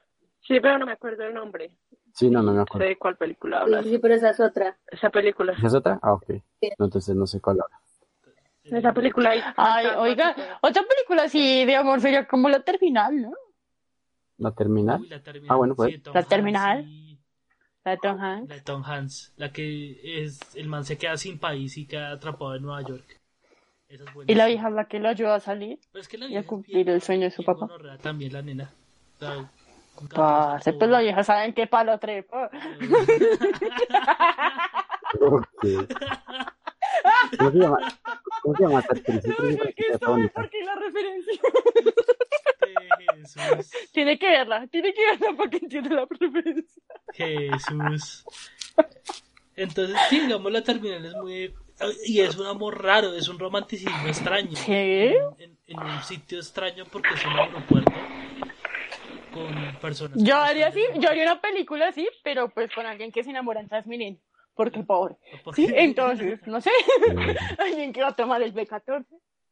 sí, pero no me acuerdo el nombre. Sí, no, no me Sé acuerdo. de cuál película hablas. sí, pero esa es otra. Esa película. ¿Esa es otra? Ah, ok. Sí. No, entonces no sé cuál habla. Esa película hay Ay, oiga, otra película así de amor sería como la terminal, ¿no? ¿La terminal? Uy, la terminal. Ah, bueno, pues. sí, de Tom La terminal. y- La de Tom Hanks. La de Tom Hanks, la que es el man se queda sin país y queda atrapado en Nueva York. Esa es buena. Y la es la que lo ayuda a salir. Pero es que la y a cumplir bien- el sueño de su papá. También la nena. O sea, cabrón, pues la vieja saben qué palo trepa. Ok. ¿Cómo se llama? ¿Cómo se llama ¿Por que qué la referencia? Jesús, Tiene que verla, tiene que verla para que entienda la referencia. Jesús. Entonces, sí, digamos, la terminal es muy... Y es un amor raro, es un romanticismo extraño. ¿Qué? En, en un sitio extraño porque es un aeropuerto con personas... Yo haría así, yo haría una película así, pero pues con alguien que se enamora en Transmilenio. Porque pobre. Sí, entonces, no sé, alguien que va a tomar el B14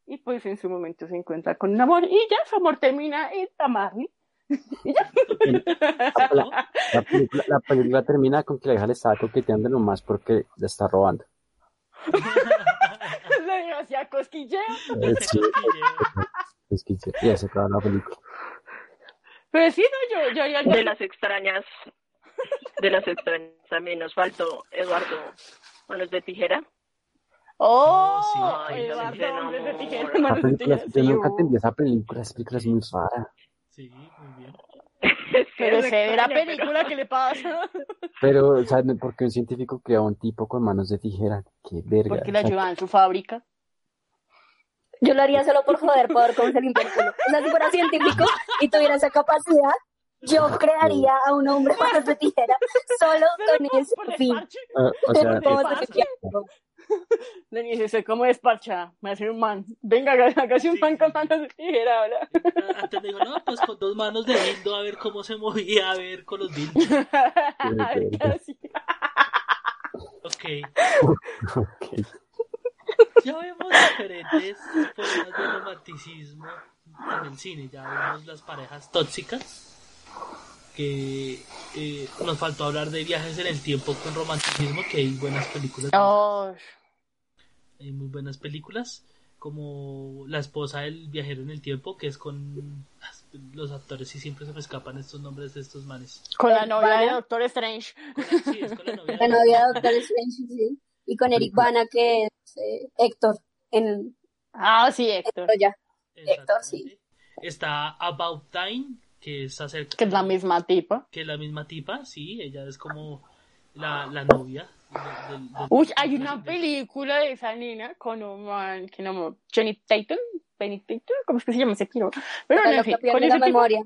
y pues en su momento se encuentra con un amor y ya su amor termina en Tamarni. La, la película, la película termina con que la hija le estaba coqueteando nomás porque le está robando. La desgracia cosquillea. Eh, sí, sí, y se acaba la película. Pero sí, no, yo, yo algo De las extrañas, de las extrañas también nos faltó Eduardo Manos de Tijera. Oh, sí. Ay, Eduardo, se hombres de tijera, manos de película, tijera, yo nunca entendí esa película, esa película es muy rara. Sí, muy bien. Pero sé de la película, pero- ¿qué le pasa? Pero, o sea, ¿por qué un científico crea un tipo con manos de tijera? Qué verga. Porque la ayudan en su fábrica. Yo lo haría solo por joder, por ver cómo se limpia el culo. O sea, si fuera científico y tuviera esa capacidad, yo crearía a un hombre manos de tijera solo con ese Por fin. Ah, o sea, ¿Cómo dice, ¿cómo despacha? Me hace un man. Venga, hágase un Sí, man con manos de tijera, ahora. Antes dijo, no, pues con dos manos de dildo a ver cómo se movía, a ver con los dildos. Casi. Ok. ok. Ya vemos diferentes formas de romanticismo en el cine. Ya vemos las parejas tóxicas. que eh, nos faltó hablar de viajes en el tiempo con romanticismo, que hay buenas películas. Oh, Hay muy buenas películas, como La esposa del viajero en el tiempo, que es con los actores y siempre se me escapan estos nombres de estos manes. con la novia de. Doctor Strange. Con la- sí, es con la novia La de- novia de Doctor Strange, sí. Y con Eric Bana, que es eh, Héctor, en Ah, sí, Héctor. Troya. Exactamente. sí. Está About Time, que es acerca Que es la misma tipa. que es la misma tipa, sí, ella es como la, la novia. de- del- del- Uy, hay una película de esa nena con un man que no. Johnny Tatum. Penny Tatum, ¿cómo es que se llama ese tiro? Pero Para en fin, con la tipo- memoria.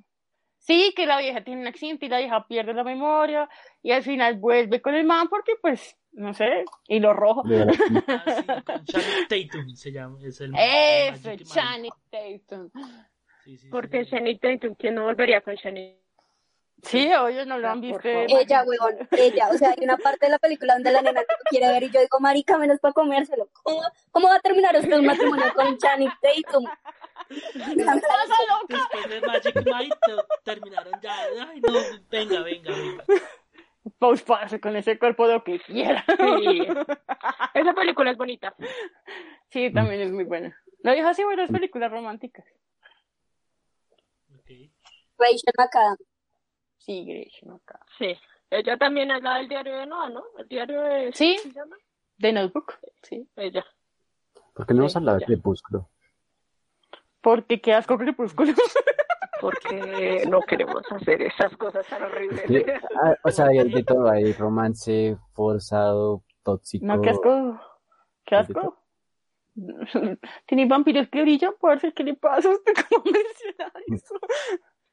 Sí, que la vieja tiene un accidente y la vieja pierde la memoria y al final vuelve con el man porque pues, no sé, y lo rojo. La- Ah, sí, Channing Tatum se llama, es el Magic Mike. Channing Tatum. Sí, sí, Porque sí. Shani Tatum, ¿quién no volvería con Shani? Sí, oye, no lo han visto. Ella, huevón, ella. O sea, hay una parte de la película donde la nena no lo quiere ver y yo digo, marica, menos para comérselo. ¿Cómo, cómo va a terminar usted un matrimonio con Channing Tatum? Después de Magic Mike te- terminaron ya. Ay, no, venga, venga, venga. Pase con ese cuerpo lo que quiera. Sí. Esa película es bonita. Sí, también es muy buena. La vieja sí buenas películas románticas. Ok. Rachel McAdams. Sí, Gresham acá. Sí. Ella también es la del diario de Noah, ¿no? El diario de... Sí. ¿cómo se llama? The Notebook. Sí. Ella. ¿Por qué no hemos Sí, hablado de. Crepúsculo? Porque qué asco crepúsculo. Porque no queremos hacer esas cosas tan horribles. Sí, ah, o sea, hay de todo, hay romance forzado, tóxico. No, qué asco. Qué asco. Tiene vampiros que brillan, parce, ¿qué le pasa a usted cómo mencionar eso?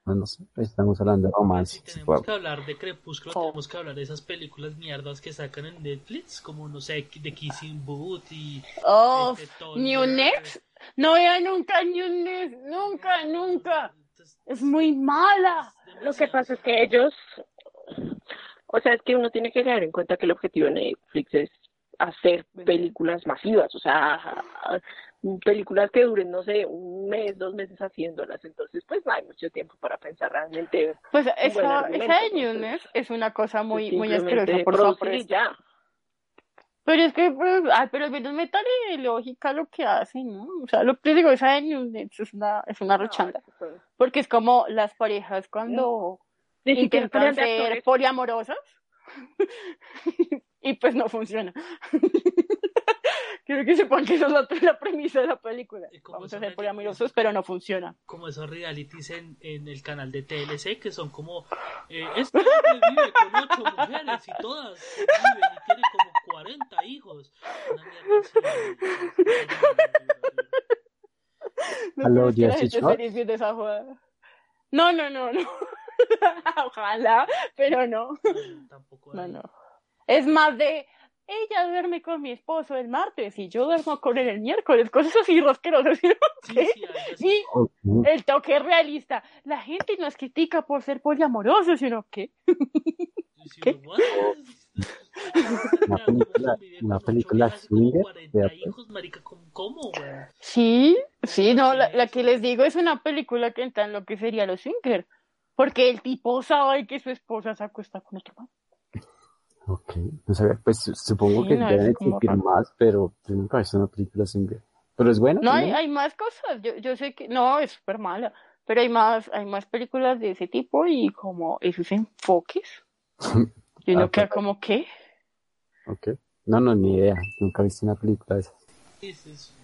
No, no sé, estamos hablando de romance. Si tenemos que hablar de Crepúsculo, Oh. tenemos que hablar de esas películas mierdas que sacan en Netflix, como, no sé, The Kissing Booth y... Oh, este, New. Next. No vea nunca Next, nunca, nunca. Es muy mala. Lo que pasa es que ellos, o sea, es que uno tiene que tener en cuenta que el objetivo de Netflix es hacer películas masivas, o sea, películas que duren, no sé, un mes, dos meses haciéndolas, entonces pues no hay mucho tiempo para pensar realmente. Pues esa, esa de Next es una cosa muy, muy asquerosa por aprecio. ya. Pero es que, pues, ay, pero al menos métale lógica lo que hacen, ¿no? O sea, lo que digo, esa de New Next es una, es una rechanda. Porque es como las parejas cuando siquiera intentan ser poliamorosas y pues no funciona. Quiero que sepan que esa es la, la premisa de la película. Vamos a ser poliamorosos, pero no funciona. como esos realities en, en el canal de TLC que son como eh, este hombre vive con ocho mujeres y todas viven y tiene como 40 hijos una mierda así. No Aló, creo que la Jersey gente Shore. feliz viendo esa jugada. No, no, no, no. Ojalá, pero no. No, tampoco No. Es más de ella duerme con mi esposo el martes y yo duermo con él el miércoles, cosas así rosquerosas. ¿sí? sí. Y el toque realista. La gente nos critica por ser poliamorosos, sino que si ¿Qué? Una película- una película swinger, pues. ¿cómo, sí, sí, no, la, la que les digo es una película que entra en lo que sería los swinger. Porque el tipo sabe que su esposa se acuesta con otro man. Ok, no sabía, pues supongo Sí, que no, deben existir más, pero nunca he visto una película single. Pero es buena. No, hay, hay más cosas. Yo, yo sé que no, es súper mala. Pero hay más, hay más películas de ese tipo y como esos enfoques. Y uno Ah, queda como, ¿qué? Ok. No, no, ni idea. Nunca he visto una película de esas. Es- es-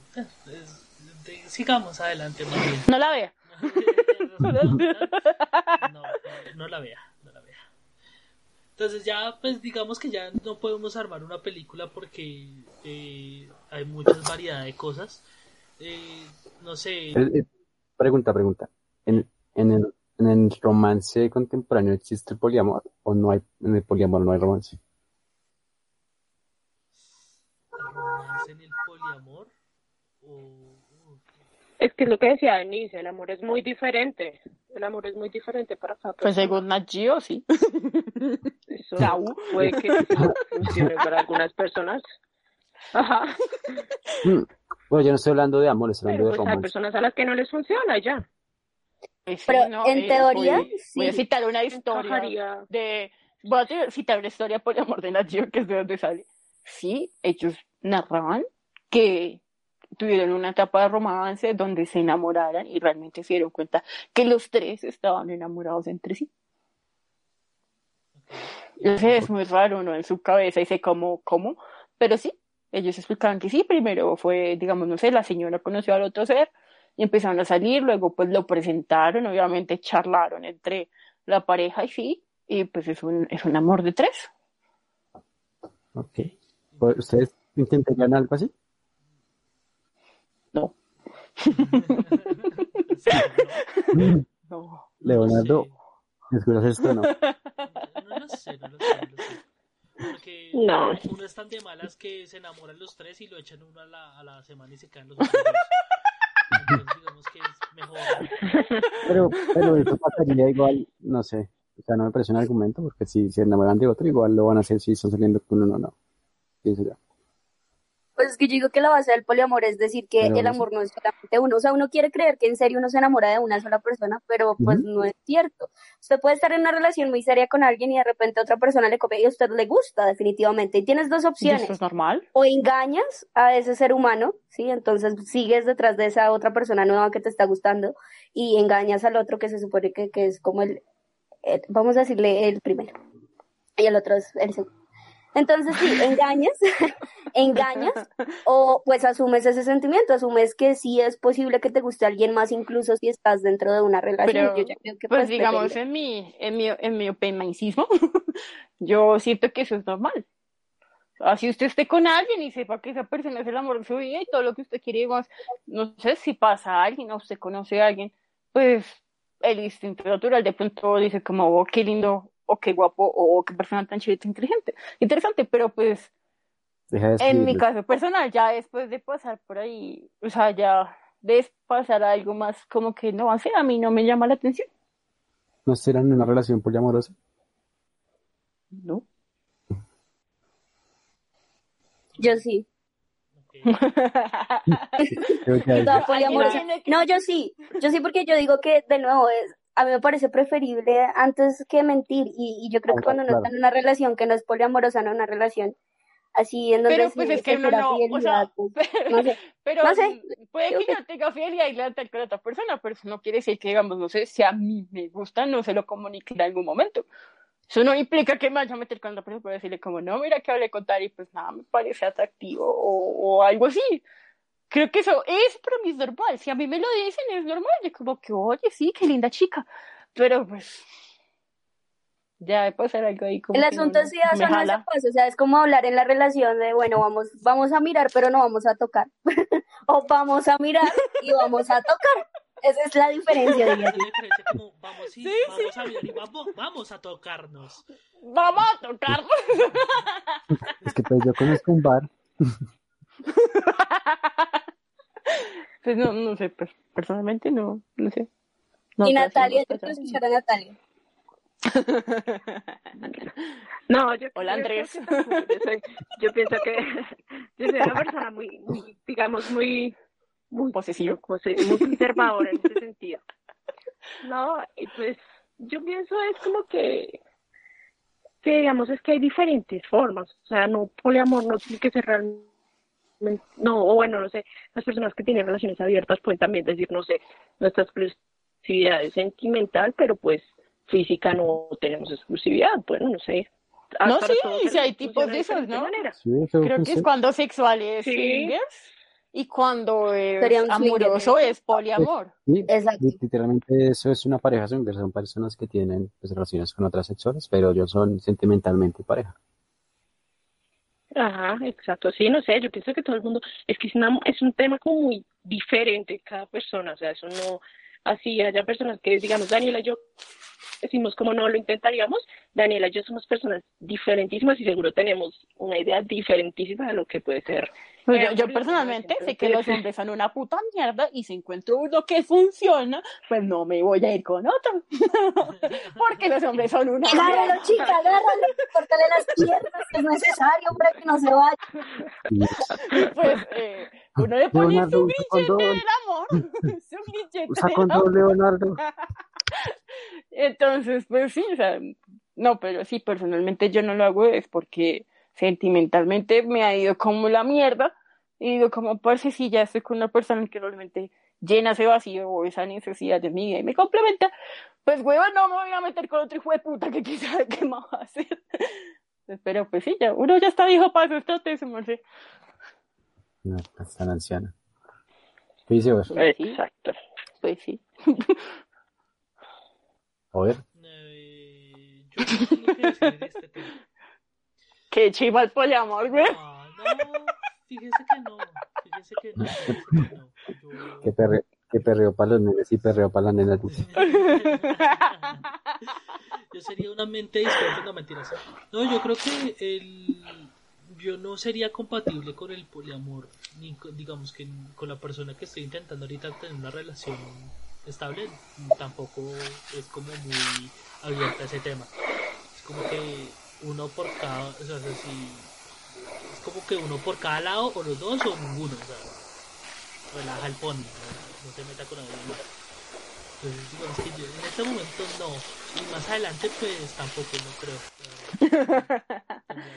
es- de- sigamos adelante más bien. No la vea. no, no, no la vea, no la vea. Entonces ya, pues digamos que ya no podemos armar una película porque eh, hay muchas variedad de cosas. Eh, no sé, Eh, eh, pregunta, pregunta. ¿En, en, el, ¿En el romance contemporáneo existe el poliamor? ¿O no hay, en el poliamor no hay romance? romance en el poliamor o Es que es lo que decía Denise, el amor es muy diferente. El amor es muy diferente para cada Pues según Nat Geo, sí. Eso Chau. puede que funcione para algunas personas. Ajá. Mm, Bueno, yo no estoy hablando de amor, estoy hablando Pero de pues hay romance. personas a las que no les funciona ya. Sí, Pero ¿no? en Eh, teoría, voy, voy a sí. citar una historia de... Voy a citar una historia por amor de Nat Geo, que es de donde sale. Sí, ellos narraban que tuvieron una etapa de romance donde se enamoraran y realmente se dieron cuenta que los tres estaban enamorados entre sí. Yo sé, es muy raro, ¿no? En su cabeza dice cómo, cómo, pero sí, ellos explicaban que sí, primero fue, digamos, no sé, la señora conoció al otro ser y empezaron a salir, luego pues lo presentaron, obviamente charlaron entre la pareja y sí, y pues es un, es un amor de tres. Ok. Pues, ¿Ustedes intentarían algo así? No. Leonardo. ¿escuchas esto no? No lo sé, no lo sé, no lo sé. Porque No. uno es tan de malas que se enamoran los tres y lo echan uno a la, a la semana y se caen los otros Pero, pero eso pasaría igual, no sé. O sea, no me parece un argumento porque si se enamoran de otro, igual lo van a hacer si están saliendo con uno o no. Pienso yo. Pues es que yo digo que la base del poliamor es decir que Pero el amor no es solamente uno. O sea, uno quiere creer que en serio uno se enamora de una sola persona, pero pues no es cierto. Usted puede estar en una relación muy seria con alguien y de repente otra persona le copia y a usted le gusta definitivamente. Y tienes dos ¿Y opciones. esto es normal? O engañas a ese ser humano, ¿sí? Entonces sigues detrás de esa otra persona nueva que te está gustando y engañas al otro que se supone que, que es como el, el- vamos a decirle el primero. Y el otro es el segundo. Entonces sí, engañas, engañas o pues asumes ese sentimiento, asumes que sí es posible que te guste alguien más incluso si estás dentro de una relación. Pero, Yo ya creo que Pues pues, digamos, en mi, en mi, en mi opinicismo, yo siento que eso es normal. Así usted esté con alguien y sepa que esa persona es el amor de su vida y todo lo que usted quiere, digamos, no sé si pasa a alguien o usted conoce a alguien, pues el instinto natural de pronto dice como, oh, qué lindo, o qué guapo, o qué persona tan chida, inteligente, interesante, pero pues Deja de en mi caso personal, ya después de pasar por ahí, o sea, ya de pasar a algo más como que no, sé, a mí no me llama la atención. ¿No en una relación poliamorosa? No. Yo sí. Poliamorosa. No, yo sí. Yo sí porque yo digo que, de nuevo, es, a mí me parece preferible antes que mentir. Y, y yo creo que Claro, cuando uno está en una relación que no es poliamorosa, no una relación así en donde Pero sí pues es se que uno espera no, o sea, pues, no sé. pero No sé. puede que yo tenga fidelidad y lealtad con otra persona, pero eso no quiere decir que, digamos, no sé, si a mí me gusta, no se lo comunique en algún momento. Eso no implica que me vaya a meter con otra persona para decirle como, no, mira que hablé con tal y pues nada, me parece atractivo o, o algo así. Creo que eso es para mí es normal. Si a mí me lo dicen, es normal. Yo como que, oye, sí, qué linda chica. Pero pues, ya puede ser algo ahí como El asunto no es si eso no se pasa, o sea, es como hablar en la relación de, bueno, vamos, vamos a mirar, pero no vamos a tocar. o vamos a mirar y vamos a tocar. Esa es la diferencia, la diferencia como vamos, y, Sí, vamos a mirar y vamos, vamos a tocarnos. Vamos a tocar. Es que pues yo conozco un bar. Pues no, no sé, pues personalmente no, no sé. No, y Natalia, yo quiero escuchar a Natalia. No, yo Hola, Andrés. yo, soy- yo pienso que yo soy una persona muy, muy, digamos, muy, muy, se- muy conservadora en ese sentido. No, y pues yo pienso es como que, que digamos, es que hay diferentes formas. O sea, no, poliamor no tiene que ser realmente, no, o bueno, no sé, las personas que tienen relaciones abiertas pueden también decir, no sé, nuestra exclusividad es sentimental, pero pues física no tenemos exclusividad. Bueno, no sé. No, sí, sí hay tipos de esos, diferente ¿no? manera. Sí, Creo que es cuando sexual es Sí. swingers y cuando es amoroso es poliamor. Sí, Exacto. li- literalmente eso es una pareja swinger, son personas que tienen pues, relaciones con otras sexuales, pero ellos son sentimentalmente pareja. Ajá, exacto. Sí, no sé, yo pienso que todo el mundo, es que es, una- es un tema como muy diferente cada persona, o sea, eso no, así haya personas que, digamos, Daniela y yo decimos como no lo intentaríamos, Daniela y yo somos personas diferentísimas y seguro tenemos una idea diferentísima de lo que puede ser. Pues yo, personalmente sé que los hombres son una puta mierda y si encuentro uno que funciona, pues no me voy a ir con otro. Porque los hombres son una Agárralo, mierda. chica, agárralo, córtale las piernas, que es necesario para que no se vaya. Y Pues, eh, Uno le pone Leonardo, su grillete del amor. su grillete Usa del amor. Leonardo. Entonces, pues sí, o sea, no, pero sí, personalmente yo no lo hago es porque sentimentalmente me ha ido como la mierda. Y digo, como, parce, si ya estoy con una persona que realmente llena ese vacío o esa necesidad de mi vida y me complementa, pues, hueva, no me voy a meter con otro hijo de puta que quizás qué más va a hacer. Pero pues sí, ya, uno ya está viejo para eso, estate, se me hace. No, es tan anciana. ¿Qué dice vos? Pues sí, Exacto. pues sí. A ver. Eh, yo no tengo que decir en este tema. Qué chiva el poliamor, güey. Ah, no, fíjese que no. Fíjese que no. fíjese que no. Yo- Que perre, que perreo para los nenes y perreo para las nenas. yo sería una mente dispersa, no mentiras. No, yo creo que el yo no sería compatible con el poliamor, ni con- digamos que con la persona que estoy intentando ahorita tener una relación estable, tampoco es como muy abierta a ese tema. Es como que uno por cada, o sea, si es como que uno por cada lado o los dos o ninguno, o sea, relaja el pony, no, no se meta con nadie más. Entonces, digamos que yo en este momento no. Y más adelante, pues tampoco, no creo.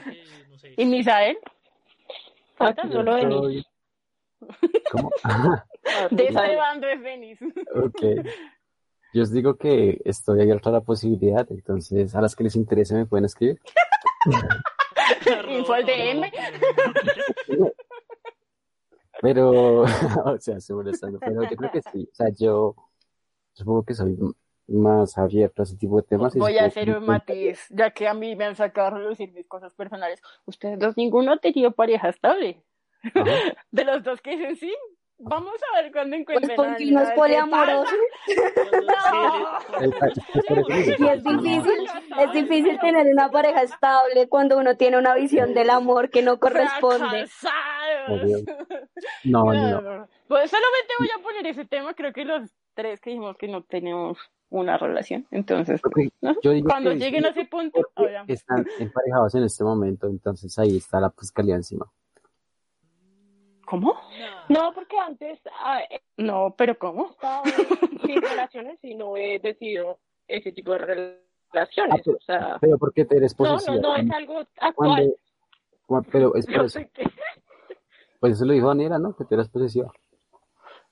que, no sé. ¿Y Misael? Falta Aquí solo de mí. Estoy- ¿Cómo? De este bando es Denis. ok. Yo os digo que estoy abierto a la posibilidad, entonces a las que les interese me pueden escribir. Info al DM. Pero, o sea, estoy molestando, pero yo creo que sí. O sea, yo supongo que soy más abierto a ese tipo de temas. Voy a hacer un matiz, ya que a mí me han sacado a relucir mis cosas personales. Ustedes dos, ninguno ha tenido pareja estable. Ajá. De los dos que dicen sí, vamos a ver cuándo Pues encuentren porque uno es poliamoroso y es difícil, es difícil tener una pareja estable cuando uno tiene una visión del amor que no corresponde. No, no, no. Pues solamente voy a poner ese tema, creo que los tres que dijimos que no tenemos una relación, entonces, Ok, ¿no? Yo digo cuando lleguen a ese punto, están emparejados en este momento, entonces ahí está la fiscalía encima. ¿Cómo? No, porque antes ah, he No, pero ¿cómo? estado sin relaciones y no he decidido ese tipo de relaciones. Ah, pero- o sea, Pero ¿por qué te eres no, no, posesiva? no es algo actual. Cuando- cua- pero es por eso. Pues eso lo dijo Daniela, ¿no? Que te eres posesiva.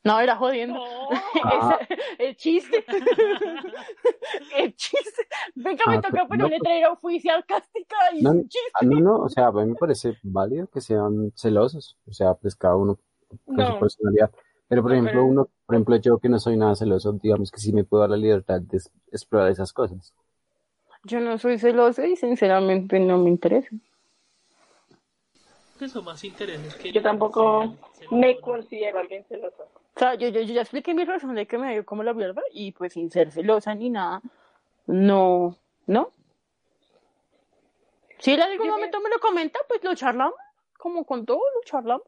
No, era jodiendo. No, Ah. El chiste. el chiste. Venga, me Ah, toca ponerle no, traer oficial castica y No, un chiste. Ah, no, no, o sea, a mí me parece válido que sean celosos, o sea, pues cada uno con su personalidad. Pero por No, ejemplo, pero- uno, por ejemplo, yo que no soy nada celoso, digamos que sí me puedo dar la libertad de explorar esas cosas. Yo no soy celosa y sinceramente no me interesa. que son más intereses que yo tampoco me considero alguien celoso. O sea, yo, yo, yo ya expliqué mi razón de que me dio como la mierda y pues sin ser celosa ni nada, no, ¿no? Si él en algún Yo momento me lo comenta, pues lo charlamos, como con todo lo charlamos.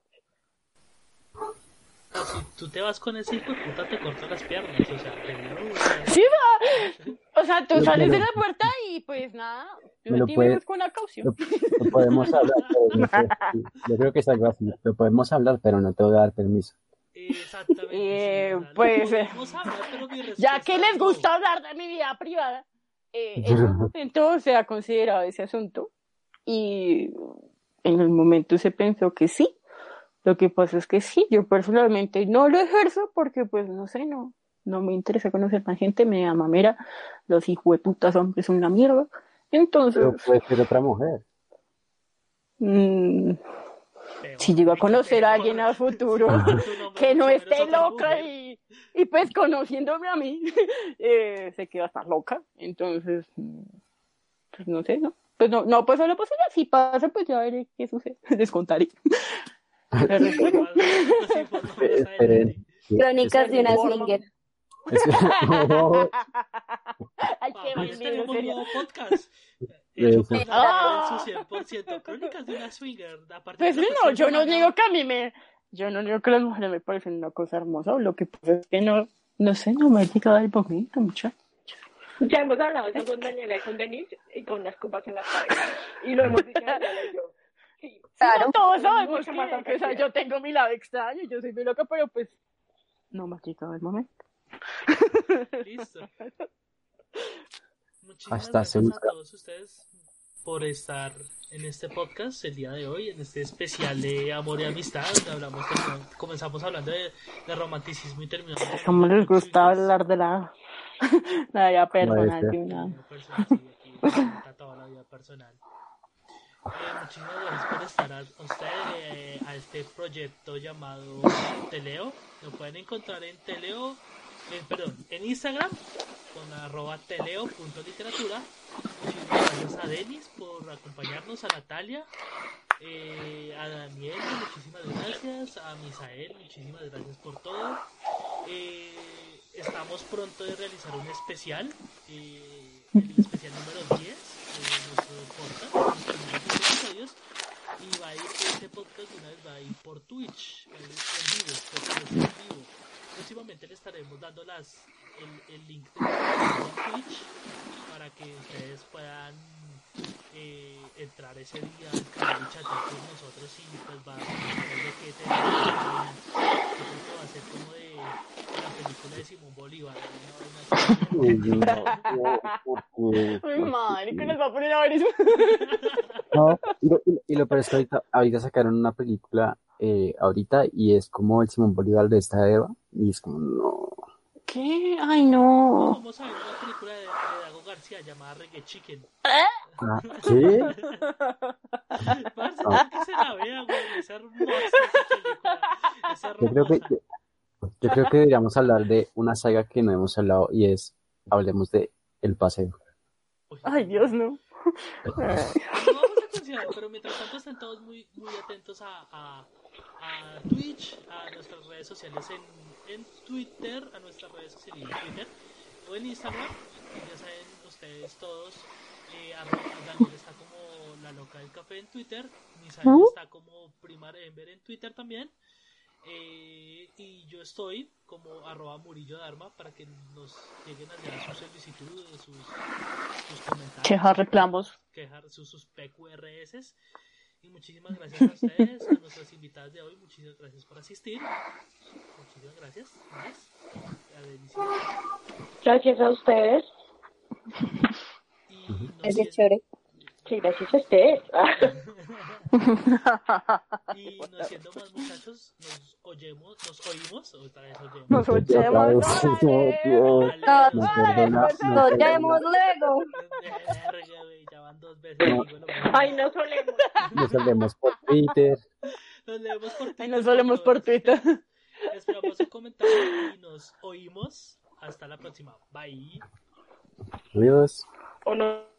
Si tú te vas con ese hijo de puta, te corto las piernas. O sea, te digo, o sea, Sí, va. O sea, tú Pero- sales de pero- la puerta y pues nada, Me lo puede- tienes con la caución. Lo, lo podemos hablar, pero no sé, sí, yo creo que es algo así. Lo podemos hablar, pero no te voy a dar permiso. Exactamente. Eh, sí, pues, eh, Ya que les gusta hablar de mi vida privada, eh, en un momento se ha considerado ese asunto y en el momento se pensó que sí. Lo que pasa es que sí, yo personalmente no lo ejerzo porque pues no sé, no, no me interesa conocer más gente, me da mamera, los hijueputas hombres son una mierda. Entonces, Pero puede ser otra mujer. mm, Peor, si llego a conocer a alguien a futuro que no esté loca y, y pues conociéndome a mí, eh, se queda estar loca. Entonces, pues no sé, ¿no? Pues no, no, pues solo pues si pasa, pues ya veré qué sucede, les contaré. Pero, Crónicas de una swinger. es- no, Ay, qué Para eso bandido tenemos sería. nuevo podcast. Ah. Daniel en su 100%. Crónicas de una swinger. A partir Pues sí, la no, yo no digo que a mí me, yo no digo que las mujeres me parecen una cosa hermosa, lo que pasa es que no, no sé, no me ha llegado el momento, muchacho. Ya hemos hablado eso con Daniela y con Denise y con las copas en las parejas. Y lo hemos dicho Daniela y yo. Sí, Claro. Todos sabemos que, más que, o sea, atractiva. yo tengo mi lado extraño, yo soy muy loca, pero pues no más chica del momento. Listo. Muchísimas Hasta gracias a todos ustedes por estar en este podcast el día de hoy, en este especial de amor y amistad, donde hablamos, comenzamos hablando de, de romanticismo y terminamos. Es como les gusta hablar de la, la vida personal toda la vida personal. Eh, muchísimas gracias por estar a, a ustedes eh, a este proyecto llamado Teleo. Lo pueden encontrar en Teleo, eh, perdón, en Instagram con arroba teleo.literatura. Gracias a Denis por acompañarnos, a Natalia, eh, a Daniel, muchísimas gracias, a Misael, muchísimas gracias por todo. Eh, estamos pronto de realizar un especial, eh, el especial número 10 de nuestro podcast, los primeros 10 episodios, y va a ir este podcast una vez va a ir por Twitch, ir en vivo, podcast en vivo. Próximamente le estaremos dando las el, el link de Twitch para que ustedes puedan eh, entrar ese día al chatear con nosotros y pues va a ver de qué creo que va a ser como de la película de Simón Bolívar Uy, madre, que nos va a poner a ver eso. No, y lo, y lo- peor es que ahorita, ahorita sacaron una película eh, ahorita y es como el Simón Bolívar de esta Eva y es como no. ¿Qué? Ay, no. vamos a ver una película de, de Dago García llamada Reggae Chicken Ah, ¿Qué? Parce, que se la vea, güey, es hermosa esa película es Yo creo que hermosa yo creo que deberíamos hablar de una saga que no hemos hablado y es hablemos de El Paseo. Ay, Dios, no. Vamos a considerar, pero mientras tanto estén todos muy, muy atentos a, a, a Twitch, a nuestras redes sociales en, en Twitter, a nuestras redes sociales en Twitter o en Instagram. Y ya saben ustedes todos, eh, Daniel está como la loca del café en Twitter, Misael ¿Mm? está como Primar Ember en Twitter también. eh, y yo estoy como arroba Murillo Dharma para que nos lleguen allá sus solicitudes, sus, sus comentarios Quejas, reclamos. quejar sus, sus PQRS. Y muchísimas gracias a ustedes, a nuestras invitadas de hoy. Muchísimas gracias por asistir. Muchísimas gracias. Gracias a ustedes. Y no Es siendo- chévere. Sí, gracias a ustedes. y no siendo más muchachos, nos oyemos, nos oímos, o esta vez oyemos. Nos oyemos. Nos luego. Ya van dos veces. Ay, no solemos. Nos hablemos por Twitter. Nos leemos por Ay, Twitter, nos solemos por. Twitter. Esperamos su comentario y nos oímos. Hasta la próxima. Bye. Adiós. O no.